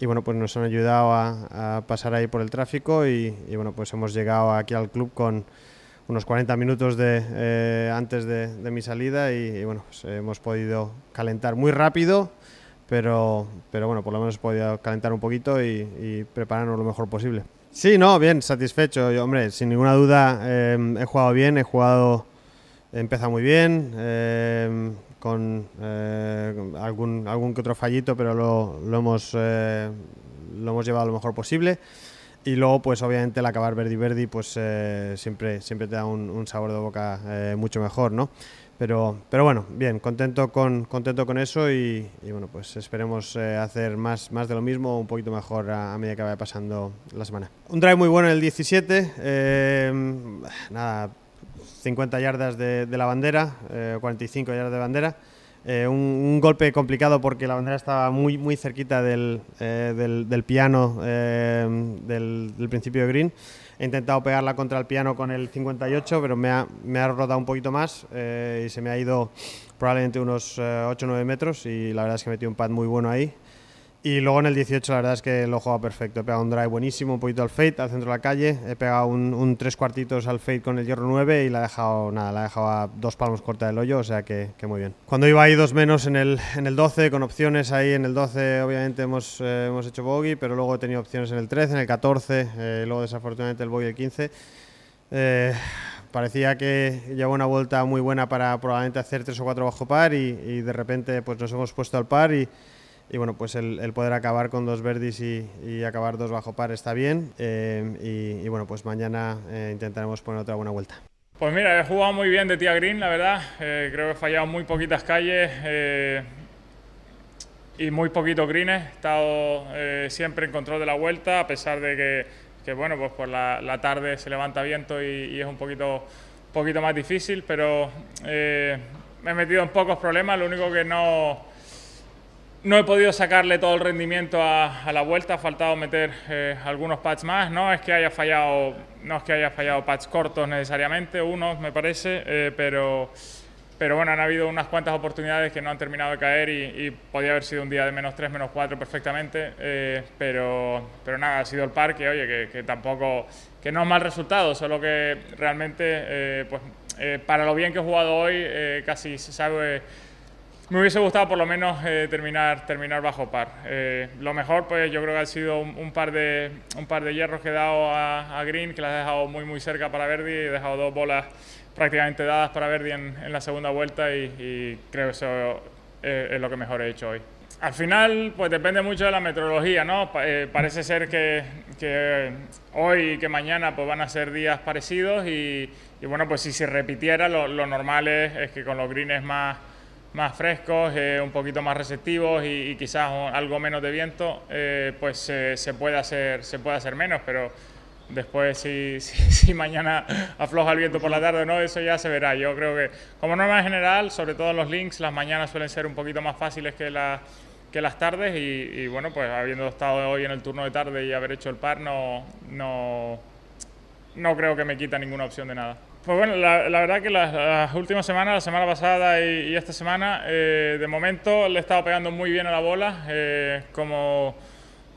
Y bueno, pues nos han ayudado a, a pasar ahí por el tráfico y, y, bueno, pues hemos llegado aquí al club con unos 40 minutos de, eh, antes de, mi salida y, y bueno, pues hemos podido calentar muy rápido pero, pero bueno, por lo menos podía calentar un poquito y, y, prepararnos lo mejor posible. Sí, no, bien, satisfecho. Yo, hombre, sin ninguna duda eh, he jugado bien, he jugado, he empezado muy bien, eh, con eh, algún, algún que otro fallito, pero lo, lo hemos, eh, lo hemos llevado lo mejor posible. Y luego, pues obviamente el acabar Verdi Verdi, pues eh, siempre, siempre te da un, sabor de boca eh, mucho mejor, ¿no? Pero, pero bueno, bien, contento con, contento con eso y, bueno, pues esperemos eh, hacer más, más de lo mismo, un poquito mejor a, medida que vaya pasando la semana. Un drive muy bueno en el 17, eh, nada, 50 yardas de, de la bandera, eh, 45 yardas de bandera. Eh, un, golpe complicado porque la bandera estaba muy, muy cerquita del, eh, del, piano del, del principio de green. He intentado pegarla contra el piano con el 58, pero me ha, me ha rodado un poquito más eh, y se me ha ido probablemente unos eh, 8 o 9 metros y la verdad es que metí un pad muy bueno ahí. Y luego en el 18 la verdad es que lo jugado perfecto. He pegado un drive buenísimo, un poquito al fade, al centro de la calle. He pegado un, un tres cuartitos al fade con el hierro 9 y la he dejado, nada, la he dejado a dos palmos corta del hoyo, o sea que, que, muy bien. Cuando iba ahí dos menos en el, en el 12, con opciones ahí en el 12 obviamente hemos, eh, hemos hecho bogey, pero luego he tenido opciones en el 13, en el 14, eh, luego desafortunadamente el bogey el 15. Eh, parecía que llevaba una vuelta muy buena para probablemente hacer tres o cuatro bajo par y, y de repente pues nos hemos puesto al par y y bueno, pues el, el, poder acabar con dos verdis y, y, acabar dos bajo par está bien eh, y, y, bueno, pues mañana eh, intentaremos poner otra buena vuelta. Pues mira, he jugado muy bien de tía green, la verdad. Eh, creo que he fallado muy poquitas calles eh, y muy poquitos greens. He estado eh, siempre en control de la vuelta, a pesar de que, que bueno, pues por la, la, tarde se levanta viento y, y es un poquito, poquito más difícil, pero me he metido en pocos problemas. Lo único que no no he podido sacarle todo el rendimiento a, la vuelta, ha faltado meter eh, algunos pads más. No es que haya fallado, no es que haya fallado cortos necesariamente, unos me parece, eh, pero, bueno, han habido unas cuantas oportunidades que no han terminado de caer y, y podía haber sido un día de menos 3, menos 4 perfectamente, eh, pero, nada, ha sido el par que, oye, que, que, tampoco, que no es mal resultado, solo que realmente, pues para lo bien que he jugado hoy, casi se sabe me hubiese gustado por lo menos eh, terminar, terminar bajo par. Eh, lo mejor, pues yo creo que ha sido un, un, par, de, un par de hierros que he dado a, a, Green, que las he dejado muy muy cerca para Verdi, he dejado dos bolas prácticamente dadas para Verdi en, en la segunda vuelta y, y creo que eso es, es, lo que mejor he hecho hoy. Al final, pues depende mucho de la meteorología, ¿no? Eh, parece ser que, que, hoy y que mañana pues van a ser días parecidos y, y bueno, pues si se repitiera, lo, lo normal es, es que con los greens más más frescos, eh, un poquito más receptivos y, y, quizás algo menos de viento, eh, pues se, puede hacer, se puede hacer menos, pero después si, [LAUGHS] si, si, mañana afloja el viento por la tarde o no, eso ya se verá. Yo creo que como norma general, sobre todo en los links, las mañanas suelen ser un poquito más fáciles que, la, que las tardes y, y, bueno, pues habiendo estado hoy en el turno de tarde y haber hecho el par, no, no, no creo que me quita ninguna opción de nada. Pues bueno, la, la verdad que las, las, últimas semanas, la semana pasada y, y esta semana, eh, de momento le he estado pegando muy bien a la bola. Eh, como,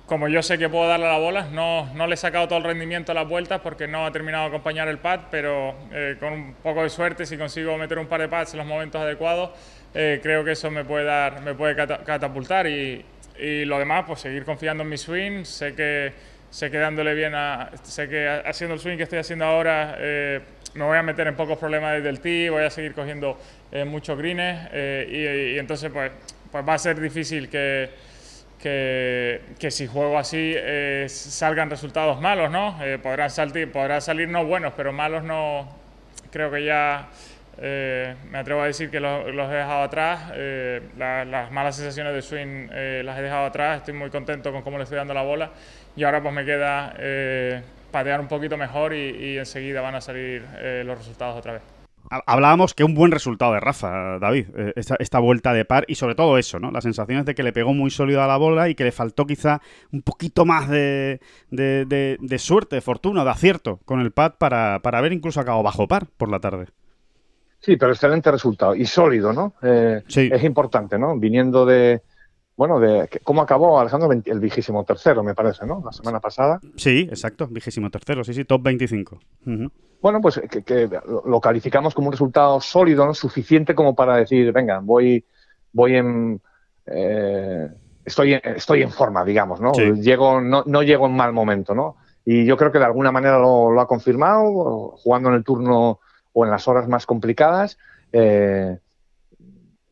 como yo sé que puedo darle a la bola, no, no le he sacado todo el rendimiento a las vueltas porque no ha terminado de acompañar el pad, pero eh, con un poco de suerte, si consigo meter un par de pads en los momentos adecuados, eh, creo que eso me puede, dar, me puede catapultar. Y, y lo demás, pues seguir confiando en mi swing. Sé que, sé que dándole bien a. Sé que haciendo el swing que estoy haciendo ahora eh, me voy a meter en pocos problemas desde el tee, voy a seguir cogiendo eh, muchos greens eh, y, y, entonces pues, pues va a ser difícil que, que, que si juego así eh, salgan resultados malos, ¿no? Eh, podrán, salir, podrán salir no buenos, pero malos no. Creo que ya eh, me atrevo a decir que los, he dejado atrás. las malas sensaciones de swing las he dejado atrás. Estoy muy contento con cómo le estoy dando la bola. Y ahora pues me queda patear un poquito mejor y, y enseguida van a salir los resultados otra vez. Hablábamos que un buen resultado de Rafa, David, eh, esta, vuelta de par y sobre todo eso, ¿no? Las sensaciones de que le pegó muy sólido a la bola y que le faltó quizá un poquito más de, de, suerte, de fortuna, de acierto con el pad para, para haber incluso acabado bajo par por la tarde. Sí, pero excelente resultado y sólido, ¿no? Eh, sí. Es importante, ¿no? Viniendo de, bueno, de cómo acabó Alejandro el vigésimo tercero, me parece, ¿no? La semana pasada. Sí, exacto, vigésimo tercero, sí, sí, top 25. Bueno, pues que, lo calificamos como un resultado sólido, ¿no? Suficiente como para decir, venga, voy, voy en, eh, estoy, estoy en forma, digamos, ¿no? Llego, no, no llego en mal momento, ¿no? Y yo creo que de alguna manera lo, ha confirmado, jugando en el turno o en las horas más complicadas, eh,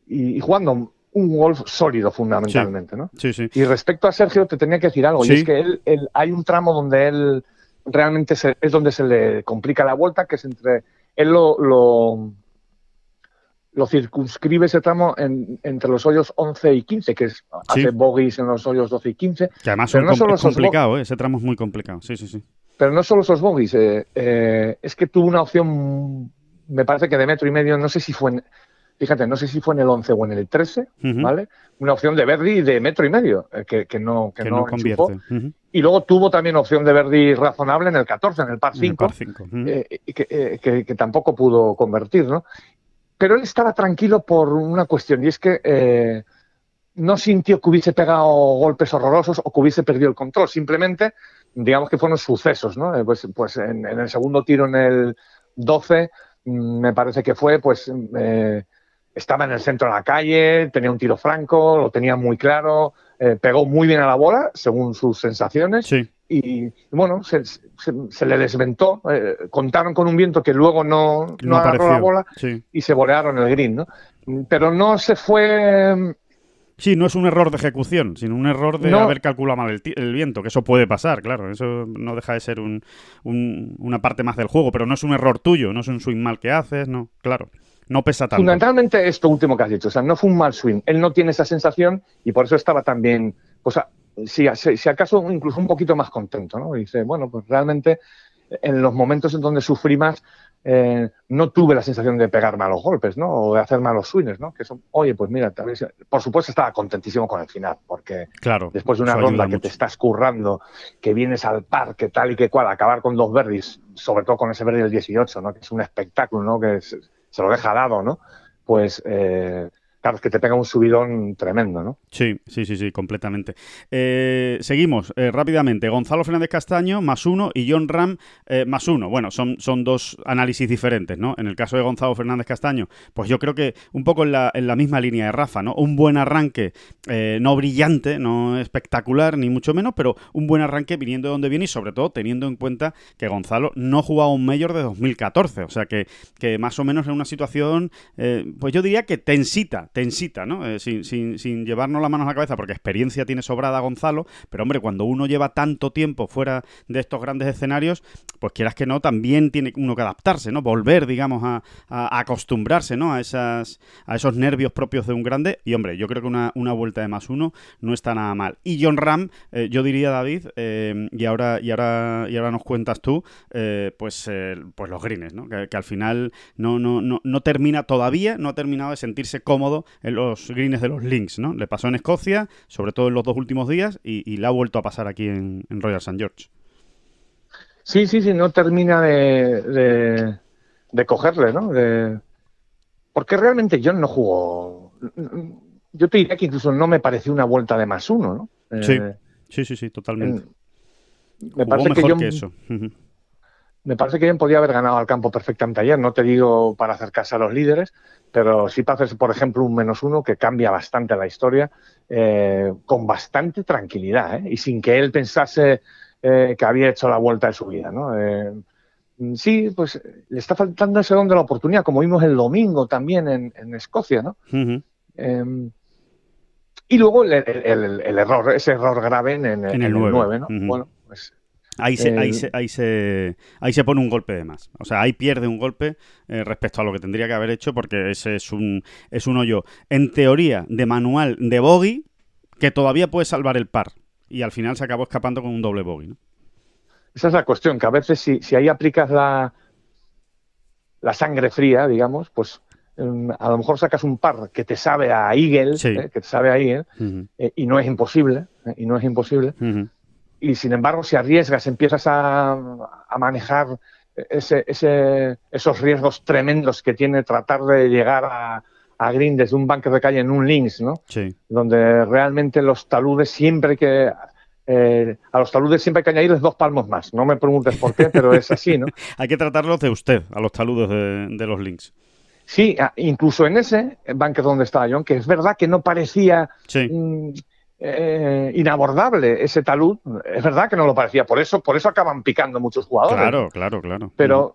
y jugando un golf sólido fundamentalmente, ¿no? Sí, sí. Y respecto a Sergio te tenía que decir algo, y es que él, hay un tramo donde él realmente es donde se le complica la vuelta, que es entre, él lo, lo, circunscribe ese tramo entre los hoyos 11 y 15, que es, hace bogies en los hoyos 12 y 15. Que además no solo es complicado, ¿eh? ese tramo es muy complicado, sí, sí, sí. Pero no solo esos bogies, eh, eh, es que tuvo una opción, me parece que de metro y medio, no sé si fue en, fíjate, no sé si fue en el 11 o en el 13, ¿vale? Una opción de Verdi de metro y medio, eh, que, no, que, no, convierte. Y luego tuvo también opción de Verdi razonable en el 14, en el par 5, eh, eh, que, tampoco pudo convertir, ¿no? Pero él estaba tranquilo por una cuestión, y es que no sintió que hubiese pegado golpes horrorosos o que hubiese perdido el control, simplemente, digamos que fueron sucesos, ¿no? Pues, pues en, el segundo tiro, en el 12, mm, me parece que fue, pues estaba en el centro de la calle, tenía un tiro franco, lo tenía muy claro, eh, pegó muy bien a la bola, según sus sensaciones. Y, bueno, se, le desventó. Eh, contaron con un viento que luego no, no, agarró la bola y se bolearon el green, ¿no? Pero no se fue. Sí, no es un error de ejecución, sino un error de haber calculado mal el, viento, que eso puede pasar, claro. Eso no deja de ser un, una parte más del juego, pero no es un error tuyo, no es un swing mal que haces, no, claro no pesa tanto. Fundamentalmente esto último que has dicho, o sea, no fue un mal swing. Él no tiene esa sensación y por eso estaba también, o sea, si, si acaso incluso un poquito más contento, ¿no? dice, bueno, pues realmente en los momentos en donde sufrí más, eh, no tuve la sensación de pegar malos golpes, ¿no? O de hacer malos swings, ¿no? Que son, oye, pues mira, tal vez, por supuesto estaba contentísimo con el final, porque claro, después de una ronda que te estás currando, que vienes al parque, tal y que cual, acabar con dos verdis, sobre todo con ese verde del 18, ¿no? Que es un espectáculo, ¿no? Que es, se lo deja dado, ¿no? Pues eh, claro, es que te pega un subidón tremendo, ¿no? Sí, sí, sí, sí, completamente. Eh, seguimos eh, rápidamente. Gonzalo Fernández Castaño más uno y John Ram eh, más uno. Bueno, son, son dos análisis diferentes, ¿no? En el caso de Gonzalo Fernández Castaño, pues yo creo que un poco en la, en la misma línea de Rafa, ¿no? Un buen arranque, no brillante, no espectacular, ni mucho menos, pero un buen arranque viniendo de donde viene y sobre todo teniendo en cuenta que Gonzalo no jugaba un mayor de 2014, o sea que, que más o menos en una situación, pues yo diría que tensita, tensita, ¿no? Eh, sin, sin, sin, llevarnos la mano a la cabeza, porque experiencia tiene sobrada Gonzalo, pero hombre, cuando uno lleva tanto tiempo fuera de estos grandes escenarios, pues quieras que no, también tiene uno que adaptarse, ¿no? Volver, digamos, a, acostumbrarse, ¿no? A, esas, a esos nervios propios de un grande. Y hombre, yo creo que una, una vuelta de más uno no está nada mal. Y John Ram, eh, yo diría, David, eh, y, ahora, y, ahora, y ahora nos cuentas tú, pues, pues los greens, ¿no? Que, que, al final no, no, no, no termina todavía, no ha terminado de sentirse cómodo en los greens de los links, ¿no? Le pasó en Escocia, sobre todo en los dos últimos días, y, le ha vuelto a pasar aquí en, Royal St. George. Sí, sí, sí, no termina de, de, cogerle, ¿no? porque realmente John no jugó. Yo te diría que incluso no me pareció una vuelta de más uno, ¿no? sí, eh, sí, sí, sí, totalmente. me parece que, que eso. Me parece que bien podía haber ganado al campo perfectamente ayer. No te digo para acercarse a los líderes, pero sí para hacerse, por ejemplo, un menos uno que cambia bastante la historia eh, con bastante tranquilidad ¿eh? y sin que él pensase eh, que había hecho la vuelta de su vida. ¿no? sí, pues le está faltando ese don de la oportunidad, como vimos el domingo también en, Escocia. ¿no? Y luego el, error, ese error grave en, el, 9, ¿no? Bueno, pues Ahí se, ahí, se, ahí, se, ahí se pone un golpe de más. O sea, ahí pierde un golpe eh, respecto a lo que tendría que haber hecho porque ese es un, es un hoyo, en teoría, de manual de bogey que todavía puede salvar el par. Y al final se acabó escapando con un doble bogey. ¿no? Esa es la cuestión, que a veces si, si ahí aplicas la, la sangre fría, digamos, pues em, a lo mejor sacas un par que te sabe a Eagle, eh, que te sabe a Eagle, eh, y no es imposible, y no es imposible y sin embargo si arriesgas, empiezas a, manejar ese, esos riesgos tremendos que tiene tratar de llegar a, green desde un banco de calle en un links, ¿no? Sí. Donde realmente los taludes siempre que eh, a los taludes siempre hay que añadirles dos palmos más. No me preguntes por qué, pero es así, ¿no? [LAUGHS] hay que tratarlos de usted, a los taludes de, los links. Sí, incluso en ese banco donde estaba John, que es verdad que no parecía mm, eh, inabordable ese talud. Es verdad que no lo parecía, por eso, por eso acaban picando muchos jugadores. Claro, claro, claro. Pero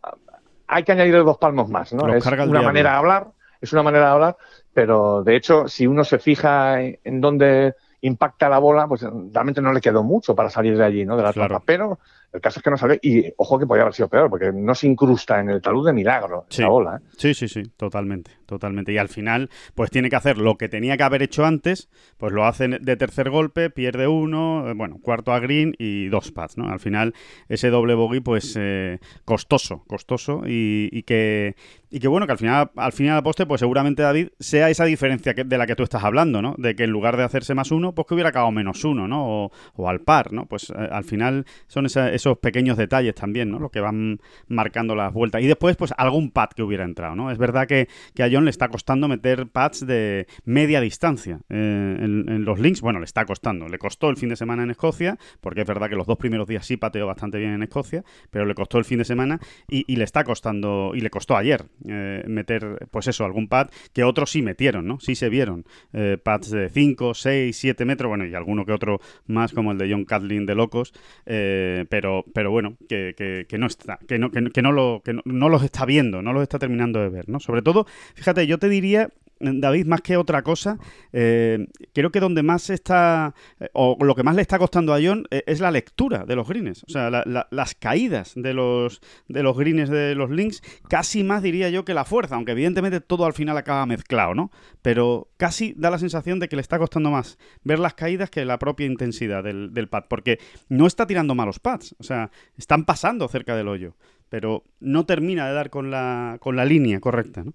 hay que añadir dos palmos más, ¿no? es una manera de hablar, es una manera de hablar, pero de hecho, si uno se fija en dónde impacta la bola, pues realmente no le quedó mucho para salir de allí, ¿no? De la claro. Pero el caso es que no sale, y ojo que podría haber sido peor, porque no se incrusta en el talud de milagro sí. la bola. ¿eh? Sí, sí, sí, totalmente, totalmente. Y al final, pues tiene que hacer lo que tenía que haber hecho antes, pues lo hace de tercer golpe, pierde uno, eh, bueno, cuarto a green y dos pads, ¿no? Al final, ese doble bogey, pues eh, costoso, costoso, y, que, y que bueno, que al final, al final poste, pues seguramente David sea esa diferencia de la que tú estás hablando, ¿no? De que en lugar de hacerse más uno, pues que hubiera acabado menos uno, ¿no? O, al par, ¿no? Pues al final son esos pequeños detalles también, ¿no? Lo que van marcando las vueltas. Y después, pues algún pad que hubiera entrado, ¿no? Es verdad que, a John le está costando meter pads de media distancia eh, en, los links. Bueno, le está costando. Le costó el fin de semana en Escocia, porque es verdad que los dos primeros días sí pateó bastante bien en Escocia, pero le costó el fin de semana y, le está costando, y le costó ayer eh, meter, pues eso, algún pad que otros sí metieron, ¿no? Sí se vieron eh, pads de 5, 6, 7 metros, bueno, y alguno que otro más como el de John Catlin de locos, pero pero, bueno, que, no está, que no, que, no lo, que no, los está viendo, no los está terminando de ver, ¿no? Sobre todo, fíjate, yo te diría David, más que otra cosa, eh, creo que donde más está, eh, o lo que más le está costando a John eh, es la lectura de los greens. O sea, las caídas de los, de los greens de los links, casi más diría yo que la fuerza, aunque evidentemente todo al final acaba mezclado, ¿no? Pero casi da la sensación de que le está costando más ver las caídas que la propia intensidad del, del pad, porque no está tirando malos pads, o sea, están pasando cerca del hoyo, pero no termina de dar con la, con la línea correcta, ¿no?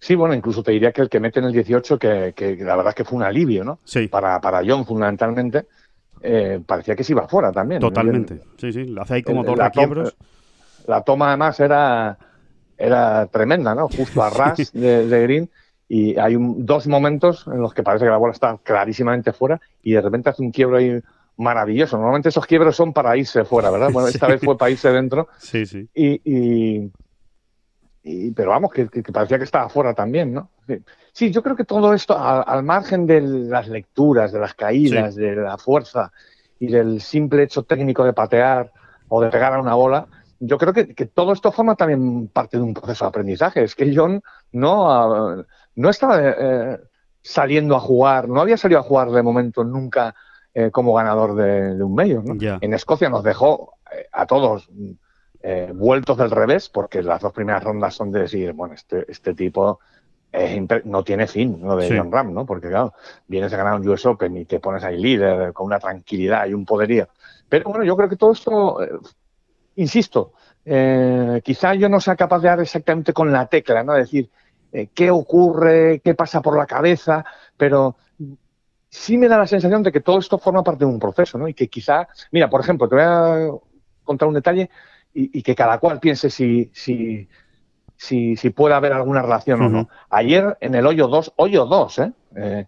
Sí, bueno, incluso te diría que el que mete en el 18, que, la verdad es que fue un alivio, ¿no? Sí. Para, para John, fundamentalmente, eh, parecía que se iba fuera también. Totalmente. sí, sí, lo hace ahí como dos requiebros. La toma, además, era, era tremenda, ¿no? Justo a [LAUGHS] ras de, Green. Y hay dos momentos en los que parece que la bola está clarísimamente fuera y de repente hace un quiebro ahí maravilloso. Normalmente esos quiebros son para irse fuera, ¿verdad? Bueno, [LAUGHS] esta vez fue para irse dentro. Sí, sí. y, pero vamos, que, parecía que estaba fuera también, ¿no? Sí, yo creo que todo esto, al, margen de las lecturas, de las caídas, de la fuerza y del simple hecho técnico de patear o de pegar a una bola, yo creo que, todo esto forma también parte de un proceso de aprendizaje. Es que John no, no estaba eh, saliendo a jugar, no había salido a jugar de momento nunca eh, como ganador de, un medio. ¿no? En Escocia nos dejó eh, a todos eh, vueltos del revés, porque las dos primeras rondas son de decir, bueno, este, este tipo no tiene fin, lo de John Ram, ¿no? Porque claro, vienes a ganar un US Open y te pones ahí líder con una tranquilidad y un poderío. Pero bueno, yo creo que todo esto, eh, insisto, eh, quizá yo no sea capaz de dar exactamente con la tecla, ¿no? Decir qué ocurre, qué pasa por la cabeza, pero sí me da la sensación de que todo esto forma parte de un proceso, ¿no? Y que quizá, mira, por ejemplo, te voy a contar un detalle y, que cada cual piense si, si, si, si, puede haber alguna relación o no. Ayer en el hoyo 2, hoyo 2, ¿eh? ¿eh?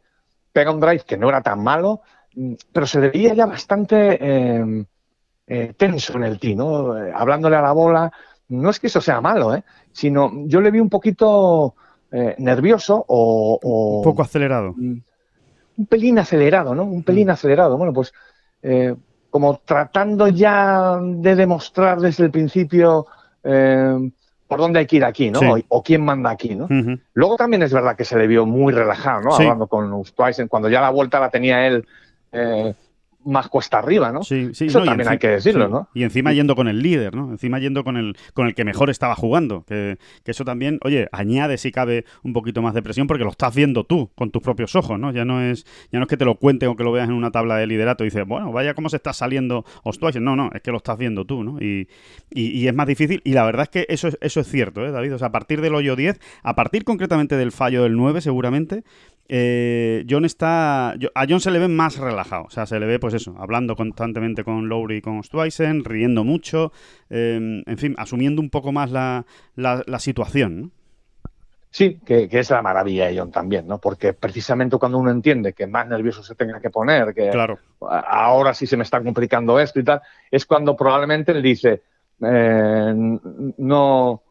pega un drive que no era tan malo, mm, pero se le veía ya bastante eh, eh, tenso en el tee, ¿no? hablándole a la bola. No es que eso sea malo, ¿eh? sino yo le vi un poquito nervioso o, Un poco acelerado. Un pelín acelerado, ¿no? Un pelín mm. acelerado. Bueno, pues como tratando ya de demostrar desde el principio eh, por dónde hay que ir aquí, ¿no? O, quién manda aquí, ¿no? Luego también es verdad que se le vio muy relajado, ¿no? Hablando con Ustweisen, cuando ya la vuelta la tenía él eh, más cuesta arriba, ¿no? Sí, sí, Eso también hay que decirlo, ¿no? Y encima yendo con el líder, ¿no? Encima yendo con el, con el que mejor estaba jugando. Que, eso también, oye, añade si cabe un poquito más de presión porque lo estás viendo tú con tus propios ojos, ¿no? Ya no es, ya no es que te lo cuenten o que lo veas en una tabla de liderato y dices, bueno, vaya cómo se está saliendo Ostweiss. No, no, es que lo estás viendo tú, ¿no? Y, y, es más difícil. Y la verdad es que eso, eso es cierto, ¿eh, David? O sea, a partir del hoyo 10, a partir concretamente del fallo del 9, seguramente, eh, John está. A John se le ve más relajado. O sea, se le ve, pues eso, hablando constantemente con Lowry y con Ostweisen, riendo mucho. Em, en fin, asumiendo un poco más la, la, situación. Sí, que, es la maravilla de John también, ¿no? Porque precisamente cuando uno entiende que más nervioso se tenga que poner, que ahora sí se me está complicando esto y tal, es cuando probablemente él dice, eh, no,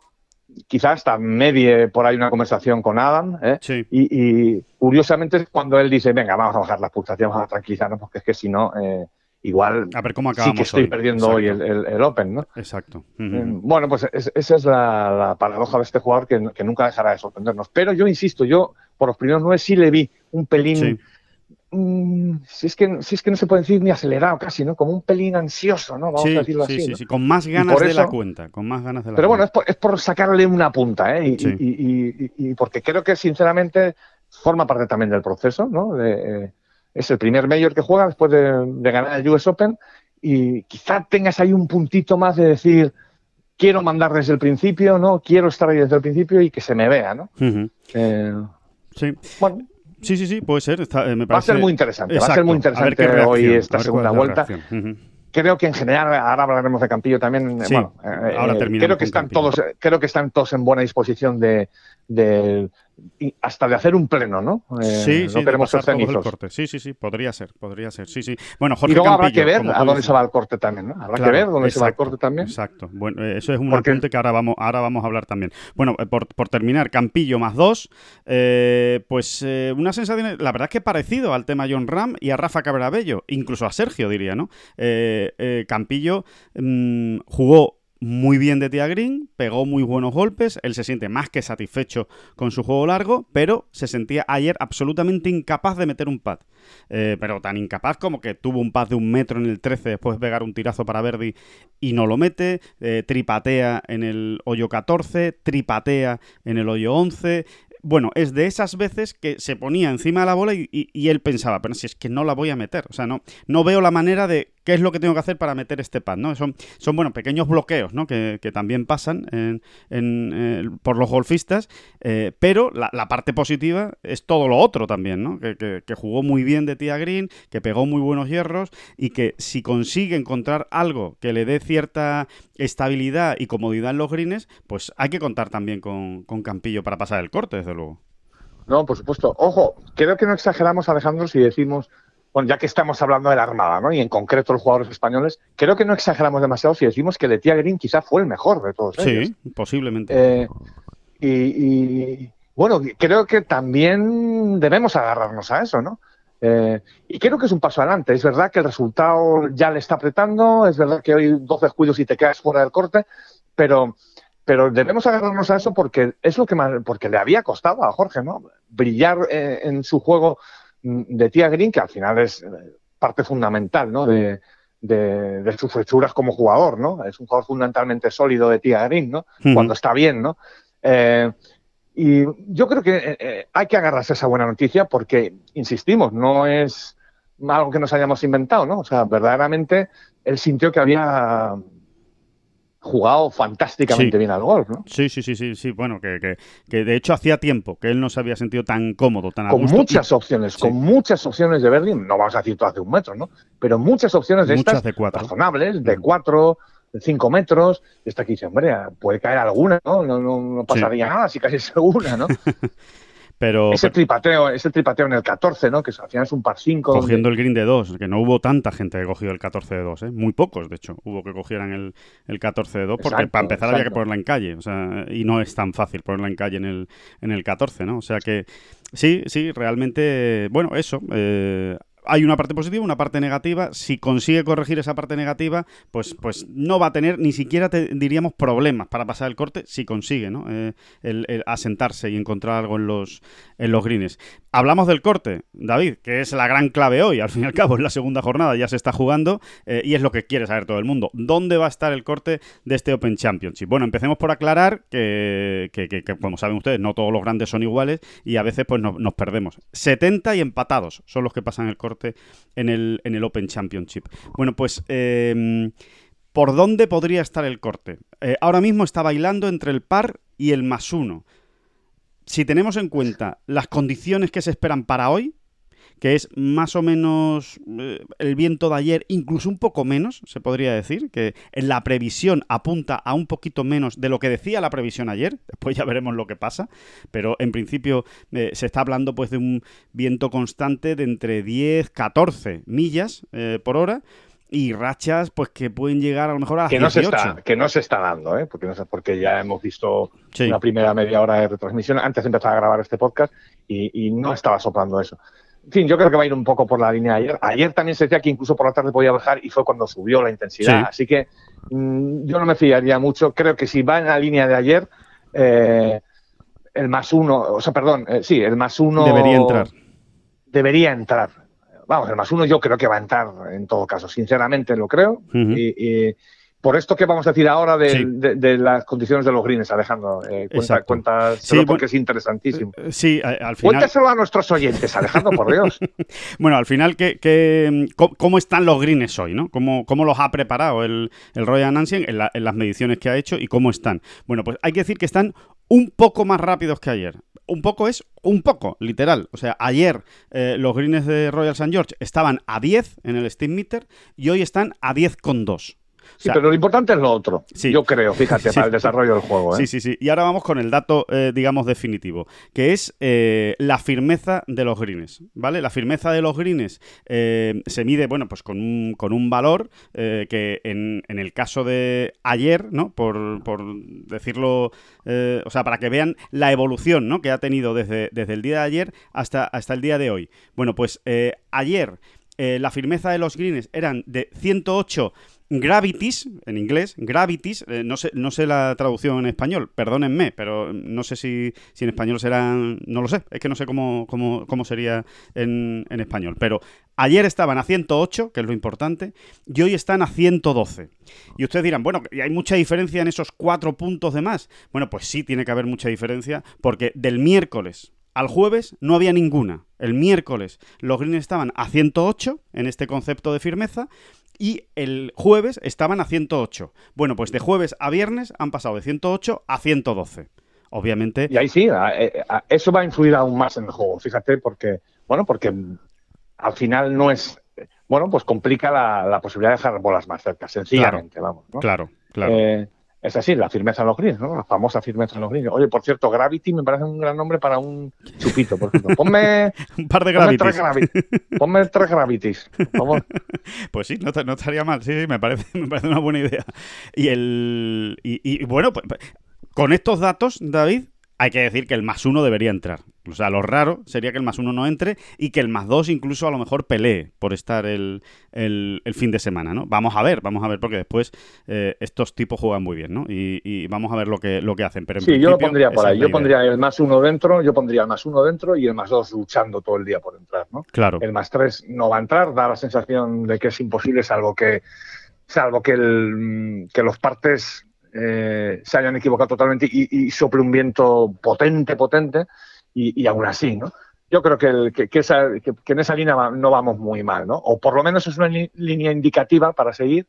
quizás hasta medie por ahí una conversación con Adam. ¿eh? Y, curiosamente es cuando él dice, venga, vamos a bajar las pulsaciones, vamos a tranquilizarnos, porque es que si no, eh, igual a ver cómo sí que estoy perdiendo hoy el, Open. ¿no? Exacto. Eh, bueno, pues esa es la, paradoja de este jugador que, nunca dejará de sorprendernos. Pero yo insisto, yo por los primeros nueve sí le vi un pelín Mm, si, es que, si es que no se puede decir ni acelerado casi, ¿no? Como un pelín ansioso, ¿no? Vamos a decirlo así. Sí, sí, con más ganas de la cuenta, con más ganas de la Pero bueno, es por, es por, sacarle una punta, ¿eh? Y, y, porque creo que sinceramente forma parte también del proceso, ¿no? Eh, es el primer mayor que juega después de, ganar el US Open y quizá tengas ahí un puntito más de decir quiero mandar desde el principio, ¿no? Quiero estar ahí desde el principio y que se me vea, ¿no? Eh, sí. Bueno, Sí, sí, sí, puede ser. Eh, va a ser muy interesante. va a ser muy interesante hoy esta segunda vuelta. Creo que en general, ahora hablaremos de Campillo también. bueno, ahora eh, creo que están todos, creo que están todos en buena disposición de, de hasta de hacer un pleno, ¿no? Eh, sí, sí, no queremos ser corte. Sí, sí, sí, podría ser, podría ser. Sí, sí. Bueno, Jorge y luego habrá que ver a dónde se va el corte también, ¿no? Habrá que ver dónde se va el corte también. Exacto. Bueno, eh, eso es un apunte que ahora vamos, ahora vamos a hablar también. Bueno, eh, por, por terminar, Campillo más dos, pues una sensación, la verdad es que parecido al tema John Ram y a Rafa Cabrabello, incluso a Sergio, diría, ¿no? Campillo mm, jugó muy bien de Tia Green, pegó muy buenos golpes, él se siente más que satisfecho con su juego largo, pero se sentía ayer absolutamente incapaz de meter un pad. Eh, pero tan incapaz como que tuvo un pad de un metro en el 13 después de pegar un tirazo para Verdi y no lo mete, eh, tripatea en el hoyo 14, tripatea en el hoyo 11, bueno, es de esas veces que se ponía encima de la bola y, él pensaba, pero si es que no la voy a meter, o sea, no, no veo la manera de qué es lo que tengo que hacer para meter este pad, ¿no? Son, son bueno, pequeños bloqueos, ¿no? Que, también pasan en, eh, por los golfistas, eh, pero la, parte positiva es todo lo otro también, ¿no? Que, jugó muy bien de Tia Green, que pegó muy buenos hierros y que si consigue encontrar algo que le dé cierta estabilidad y comodidad en los greens, pues hay que contar también con, con Campillo para pasar el corte, desde luego. No, por supuesto. Ojo, creo que no exageramos, Alejandro, si decimos bueno, ya que estamos hablando de la Armada, ¿no? Y en concreto los jugadores españoles, creo que no exageramos demasiado si decimos que Letia Green quizá fue el mejor de todos ellos. Sí, posiblemente. Eh, y, bueno, creo que también debemos agarrarnos a eso, ¿no? Eh, y creo que es un paso adelante. Es verdad que el resultado ya le está apretando, es verdad que hoy 12 descuidos y te quedas fuera del corte, pero, pero debemos agarrarnos a eso porque es lo que más, porque le había costado a Jorge, ¿no? Brillar eh, en su juego de Tia Green, que al final es eh, parte fundamental ¿no? de, de, sus fechuras como jugador, ¿no? Es un jugador fundamentalmente sólido de Tia Green, ¿no? Cuando está bien, ¿no? Eh, y yo creo que eh, hay que agarrarse a esa buena noticia porque, insistimos, no es algo que nos hayamos inventado, ¿no? O sea, verdaderamente él sintió que había jugado fantásticamente bien al golf, ¿no? Sí, sí, sí, sí, sí. Bueno, que, que, de hecho hacía tiempo que él no se había sentido tan cómodo, tan Con muchas opciones, con muchas opciones de Berlín, no vamos a decir todas de un metro, ¿no? Pero muchas opciones de estas razonables, de mm. cuatro, de cinco metros. Esta aquí dice, hombre, puede caer alguna, ¿no? No, no, pasaría nada si casi segura, ¿no? [LAUGHS] Pero, ese tripateo, ese tripateo en el 14, ¿no? Que al final es un par 5. Cogiendo el green de 2, que no hubo tanta gente que cogió el 14 de 2, ¿eh? Muy pocos, de hecho, hubo que cogieran el, el 14 de 2, porque para empezar había que ponerla en calle, o sea, y no es tan fácil ponerla en calle en el, en el 14, ¿no? O sea que sí, sí, realmente, bueno, eso, eh, hay una parte positiva, una parte negativa. Si consigue corregir esa parte negativa, pues, pues no va a tener ni siquiera, diríamos, problemas para pasar el corte si consigue ¿no? Eh, el, asentarse y encontrar algo en los, en los greens. Hablamos del corte, David, que es la gran clave hoy. Al fin y al cabo, en la segunda jornada ya se está jugando eh, y es lo que quiere saber todo el mundo. ¿Dónde va a estar el corte de este Open Championship? Bueno, empecemos por aclarar que, como saben ustedes, no todos los grandes son iguales y a veces pues nos perdemos. 70 y empatados son los que pasan el corte en el, en el Open Championship. Bueno, pues... Em, ¿Por dónde podría estar el corte? Eh, ahora mismo está bailando entre el par y el más uno. Si tenemos en cuenta las condiciones que se esperan para hoy, que es más o menos eh, el viento de ayer, incluso un poco menos, se podría decir, que en la previsión apunta a un poquito menos de lo que decía la previsión ayer, después ya veremos lo que pasa, pero en principio eh, se está hablando pues de un viento constante de entre 10, 14 millas eh, por hora, y rachas pues que pueden llegar a lo mejor a que no se está que no se está dando ¿eh? porque no sé porque ya hemos visto una primera media hora de retransmisión. Antes de empezar a grabar este podcast y, y no estaba soplando eso en fin, yo creo que va a ir un poco por la línea de ayer. Ayer también se decía que incluso por la tarde podía bajar y fue cuando subió la intensidad. Así que mm, yo no me fiaría mucho. Creo que si va en la línea de ayer, eh, el más uno, o sea, perdón, eh, sí, el más uno. Debería entrar. Debería entrar. Vamos, el más uno yo creo que va a entrar en todo caso. Sinceramente lo creo. y, por esto que vamos a decir ahora de, las condiciones de los greens, Alejandro. Eh, cuenta, porque es interesantísimo. Eh, sí, al final. Cuéntaselo a nuestros oyentes, Alejandro, por Dios. [LAUGHS] bueno, al final, ¿qué, cómo están los greens hoy? ¿no? ¿Cómo, cómo los ha preparado el, el Royal Ancien en, las mediciones que ha hecho y cómo están? Bueno, pues hay que decir que están un poco más rápidos que ayer. Un poco es un poco, literal. O sea, ayer eh, los greens de Royal St. George estaban a 10 en el Steam Meter y hoy están a 10,2. Sí, pero lo importante es lo otro. Yo creo, fíjate, para el desarrollo del juego. ¿eh? Sí, sí, sí. Y ahora vamos con el dato, eh, digamos, definitivo, que es eh, la firmeza de los greens. ¿Vale? La firmeza de los greens se mide, bueno, pues con un, con un valor que en, en, el caso de ayer, ¿no? Por, por decirlo, o sea, para que vean la evolución, ¿no? Que ha tenido desde, desde el día de ayer hasta, hasta el día de hoy. Bueno, pues ayer la firmeza de los greens eran de 108 Gravities, en inglés, Gravities, eh, no, sé, no sé la traducción en español, perdónenme, pero no sé si, si en español será, no lo sé, es que no sé cómo, cómo, cómo sería en, en, español, pero ayer estaban a 108, que es lo importante, y hoy están a 112. Y ustedes dirán, bueno, ¿y hay mucha diferencia en esos cuatro puntos de más? Bueno, pues sí tiene que haber mucha diferencia, porque del miércoles al jueves no había ninguna. El miércoles los greens estaban a 108 en este concepto de firmeza y el jueves estaban a 108. Bueno, pues de jueves a viernes han pasado de 108 a 112. Obviamente. Y ahí sí, eh, eso va a influir aún más en el juego, fíjate, porque, bueno, porque al final no es. Bueno, pues complica la, posibilidad de dejar bolas más cerca, sencillamente, vamos. ¿no? Claro, claro. Eh, es así, la firmeza en los greens, ¿no? La famosa firmeza en los greens. Oye, por cierto, Gravity me parece un gran nombre para un chupito, por ejemplo. Ponme [LAUGHS] un par de Gravities. Ponme tres, Gravities, [LAUGHS] Pues sí, no, estaría mal, sí, sí, me parece, [LAUGHS] me parece una buena idea. Y el y, y bueno, pues, con estos datos, David, hay que decir que el más uno debería entrar. O sea, lo raro sería que el más uno no entre y que el más dos incluso a lo mejor pelee por estar el, fin de semana, ¿no? Vamos a ver, vamos a ver, porque después eh, estos tipos juegan muy bien, ¿no? Y, vamos a ver lo que, lo que hacen. Pero sí, yo lo pondría por ahí. Yo pondría el más uno dentro, yo pondría el más uno dentro y el más dos luchando todo el día por entrar, ¿no? Claro. El más tres no va a entrar, da la sensación de que es imposible, salvo que salvo que, el, que los partes eh, se hayan equivocado totalmente y, sople un viento potente, potente, y, aún así, ¿no? Yo creo que, que, en esa línea no vamos muy mal, ¿no? O por lo menos es una línea indicativa para seguir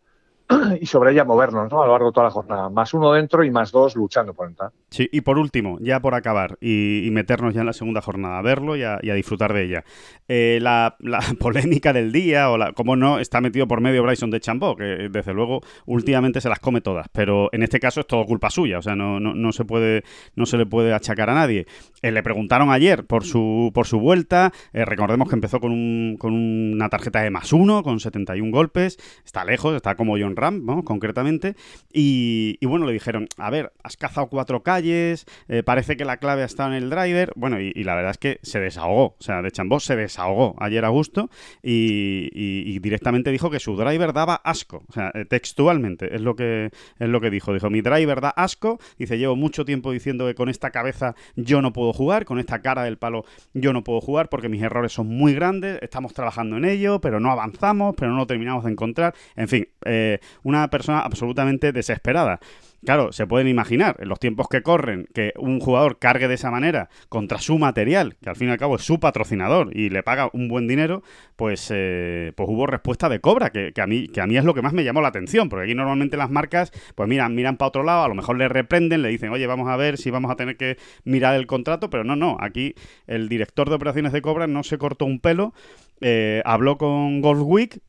y sobre ella movernos ¿no? a lo largo de toda la jornada. Más uno dentro y más dos luchando por entrar. Sí, y por último, ya por acabar y, meternos ya en la segunda jornada, a verlo y a, disfrutar de ella. Eh, la, [LAUGHS] polémica del día, o la, como no, está metido por medio Bryson de Chambó, que desde luego últimamente se las come todas, pero en este caso es todo culpa suya, o sea, no, no, no se, puede, no se le puede achacar a nadie. Eh, le preguntaron ayer por su, por su vuelta, eh, recordemos que empezó con, un, con una tarjeta de más uno, con 71 golpes, está lejos, está como John Ram, concretamente, y, bueno, le dijeron, a ver, has cazado cuatro calles, eh, parece que la clave ha estado en el driver, bueno, y, la verdad es que se desahogó, o sea, de Chambó se desahogó ayer a gusto y, directamente dijo que su driver daba asco, o sea, eh, textualmente es lo que es lo que dijo, dijo, mi driver da asco, dice, llevo mucho tiempo diciendo que con esta cabeza yo no puedo jugar, con esta cara del palo yo no puedo jugar porque mis errores son muy grandes, estamos trabajando en ello, pero no avanzamos, pero no lo terminamos de encontrar, en fin, eh, una persona absolutamente desesperada. Claro, se pueden imaginar, en los tiempos que corren, que un jugador cargue de esa manera contra su material, que al fin y al cabo es su patrocinador y le paga un buen dinero, pues, eh, pues hubo respuesta de cobra, que, a mí, que a mí es lo que más me llamó la atención, porque aquí normalmente las marcas, pues miran, miran para otro lado, a lo mejor le reprenden, le dicen, oye, vamos a ver si vamos a tener que mirar el contrato, pero no, no, aquí el director de operaciones de cobra no se cortó un pelo, eh, habló con Golf Week,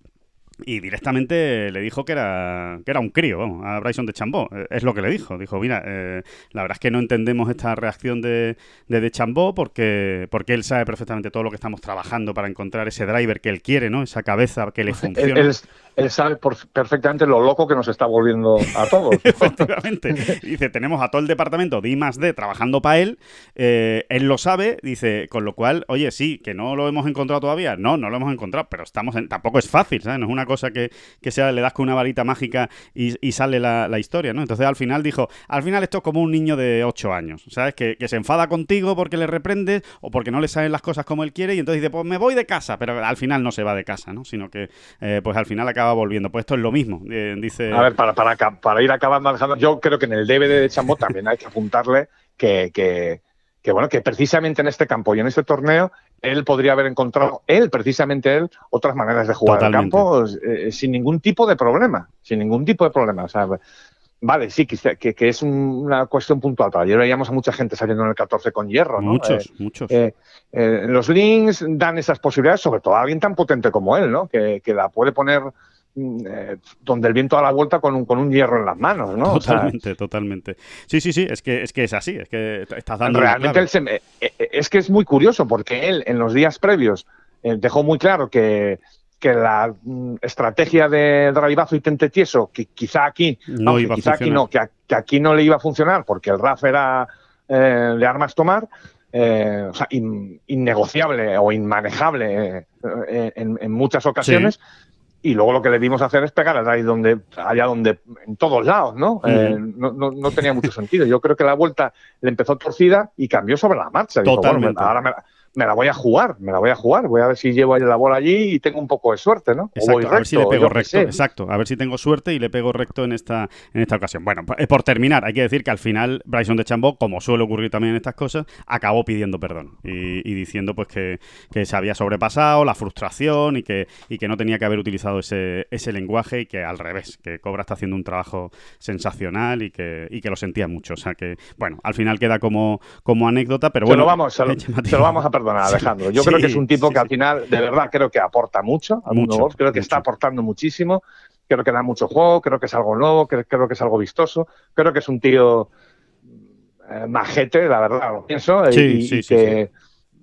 y directamente le dijo que era, que era un crío, vamos, a Bryson de Chambó. Eh, es lo que le dijo. Dijo, mira, eh, la verdad es que no entendemos esta reacción de, de, de Chambó porque, porque él sabe perfectamente todo lo que estamos trabajando para encontrar ese driver que él quiere, ¿no? Esa cabeza que le funciona él sabe perfectamente lo loco que nos está volviendo a todos. [LAUGHS] Efectivamente. Dice, tenemos a todo el departamento de I más D trabajando para él, eh, él lo sabe, dice, con lo cual, oye, sí, que no lo hemos encontrado todavía, no, no lo hemos encontrado, pero estamos en, tampoco es fácil, ¿sabes? No es una cosa que, que sea, le das con una varita mágica y, sale la, historia, ¿no? Entonces al final dijo, al final esto es como un niño de 8 años, ¿sabes? Que, se enfada contigo porque le reprendes o porque no le salen las cosas como él quiere y entonces dice, pues me voy de casa, pero al final no se va de casa, ¿no? Sino que, eh, pues al final acaba volviendo. Pues esto es lo mismo, eh, dice... A ver, para, para, ir acabando, Alejandro, yo creo que en el DVD de Chambó también hay que apuntarle que, que, bueno, que precisamente en este campo y en este torneo él podría haber encontrado, él, precisamente él, otras maneras de jugar al campo eh, sin ningún tipo de problema, sin ningún tipo de problema. O sea, Vale, sí, que, que, es una cuestión puntual. Pero ayer veíamos a mucha gente saliendo en el 14 con hierro. ¿no? Muchos, eh, muchos. Eh, eh, los links dan esas posibilidades, sobre todo a alguien tan potente como él, ¿no? Que, que la puede poner mm, donde el viento da la vuelta con un, con un hierro en las manos, ¿no? Totalmente, totalmente. Sí, sí, sí, es que, es que es así, es que estás dando. Realmente es que es muy curioso porque él en los días previos dejó muy claro que que la mm, estrategia de Drivazo y Tente Tieso, que quizá aquí no, quizá aquí no, que, aquí no le iba a funcionar porque el RAF era eh, de armas tomar, eh, o sea, innegociable o inmanejable eh, en, muchas ocasiones. Y luego lo que le dimos a hacer es pegar ahí donde, allá donde, en todos lados, ¿no? no, no, tenía mucho sentido. Yo creo que la vuelta le empezó torcida y cambió sobre la marcha. Totalmente. ahora me, me la voy a jugar, me la voy a jugar, voy a ver si llevo la bola allí y tengo un poco de suerte, ¿no? Exacto, a ver si le pego recto, exacto, a ver si tengo suerte y le pego recto en esta, en esta ocasión. Bueno, eh, por terminar, hay que decir que al final Bryson de Chambó, como suele ocurrir también en estas cosas, acabó pidiendo perdón y, diciendo pues que, se había sobrepasado, la frustración y que, y que no tenía que haber utilizado ese, ese lenguaje y que al revés, que Cobra está haciendo un trabajo sensacional y que, y que lo sentía mucho. O sea que, bueno, al final queda como, como anécdota, pero bueno. lo [LAUGHS] vamos, se lo vamos a perdona, Alejandro. Yo creo que es un tipo que al final, de verdad, creo que aporta mucho al mundo golf, creo que está aportando muchísimo, creo que da mucho juego, creo que es algo nuevo, creo, creo que es algo vistoso, creo que es un tío eh, majete, la verdad, lo pienso, y, que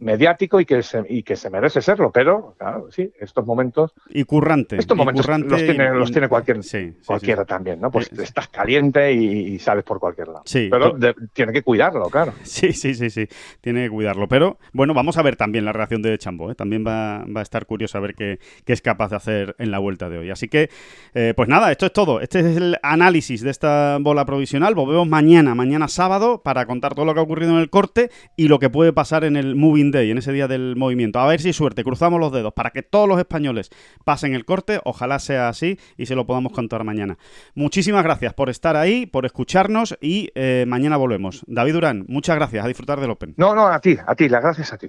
mediático y que se, y que se merece serlo, pero claro, sí, estos momentos y currante, estos momentos los tiene, los tiene cualquier, cualquiera también, ¿no? Pues estás caliente y, sales por cualquier lado. pero tiene que cuidarlo, claro. [LAUGHS] Sí, sí, sí, sí, tiene que cuidarlo. Pero bueno, vamos a ver también la reacción de Chambo, ¿eh? también va, va, a estar curioso a ver qué, qué, es capaz de hacer en la vuelta de hoy. Así que, eh, pues nada, esto es todo. Este es el análisis de esta bola provisional. Volvemos mañana, mañana sábado, para contar todo lo que ha ocurrido en el corte y lo que puede pasar en el moving En ese día del movimiento. A ver si suerte, cruzamos los dedos para que todos los españoles pasen el corte. Ojalá sea así y se lo podamos contar mañana. Muchísimas gracias por estar ahí, por escucharnos y eh, mañana volvemos. David Durán, muchas gracias. A disfrutar del Open. No, no, a ti, a ti, las gracias a ti.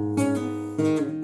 thank you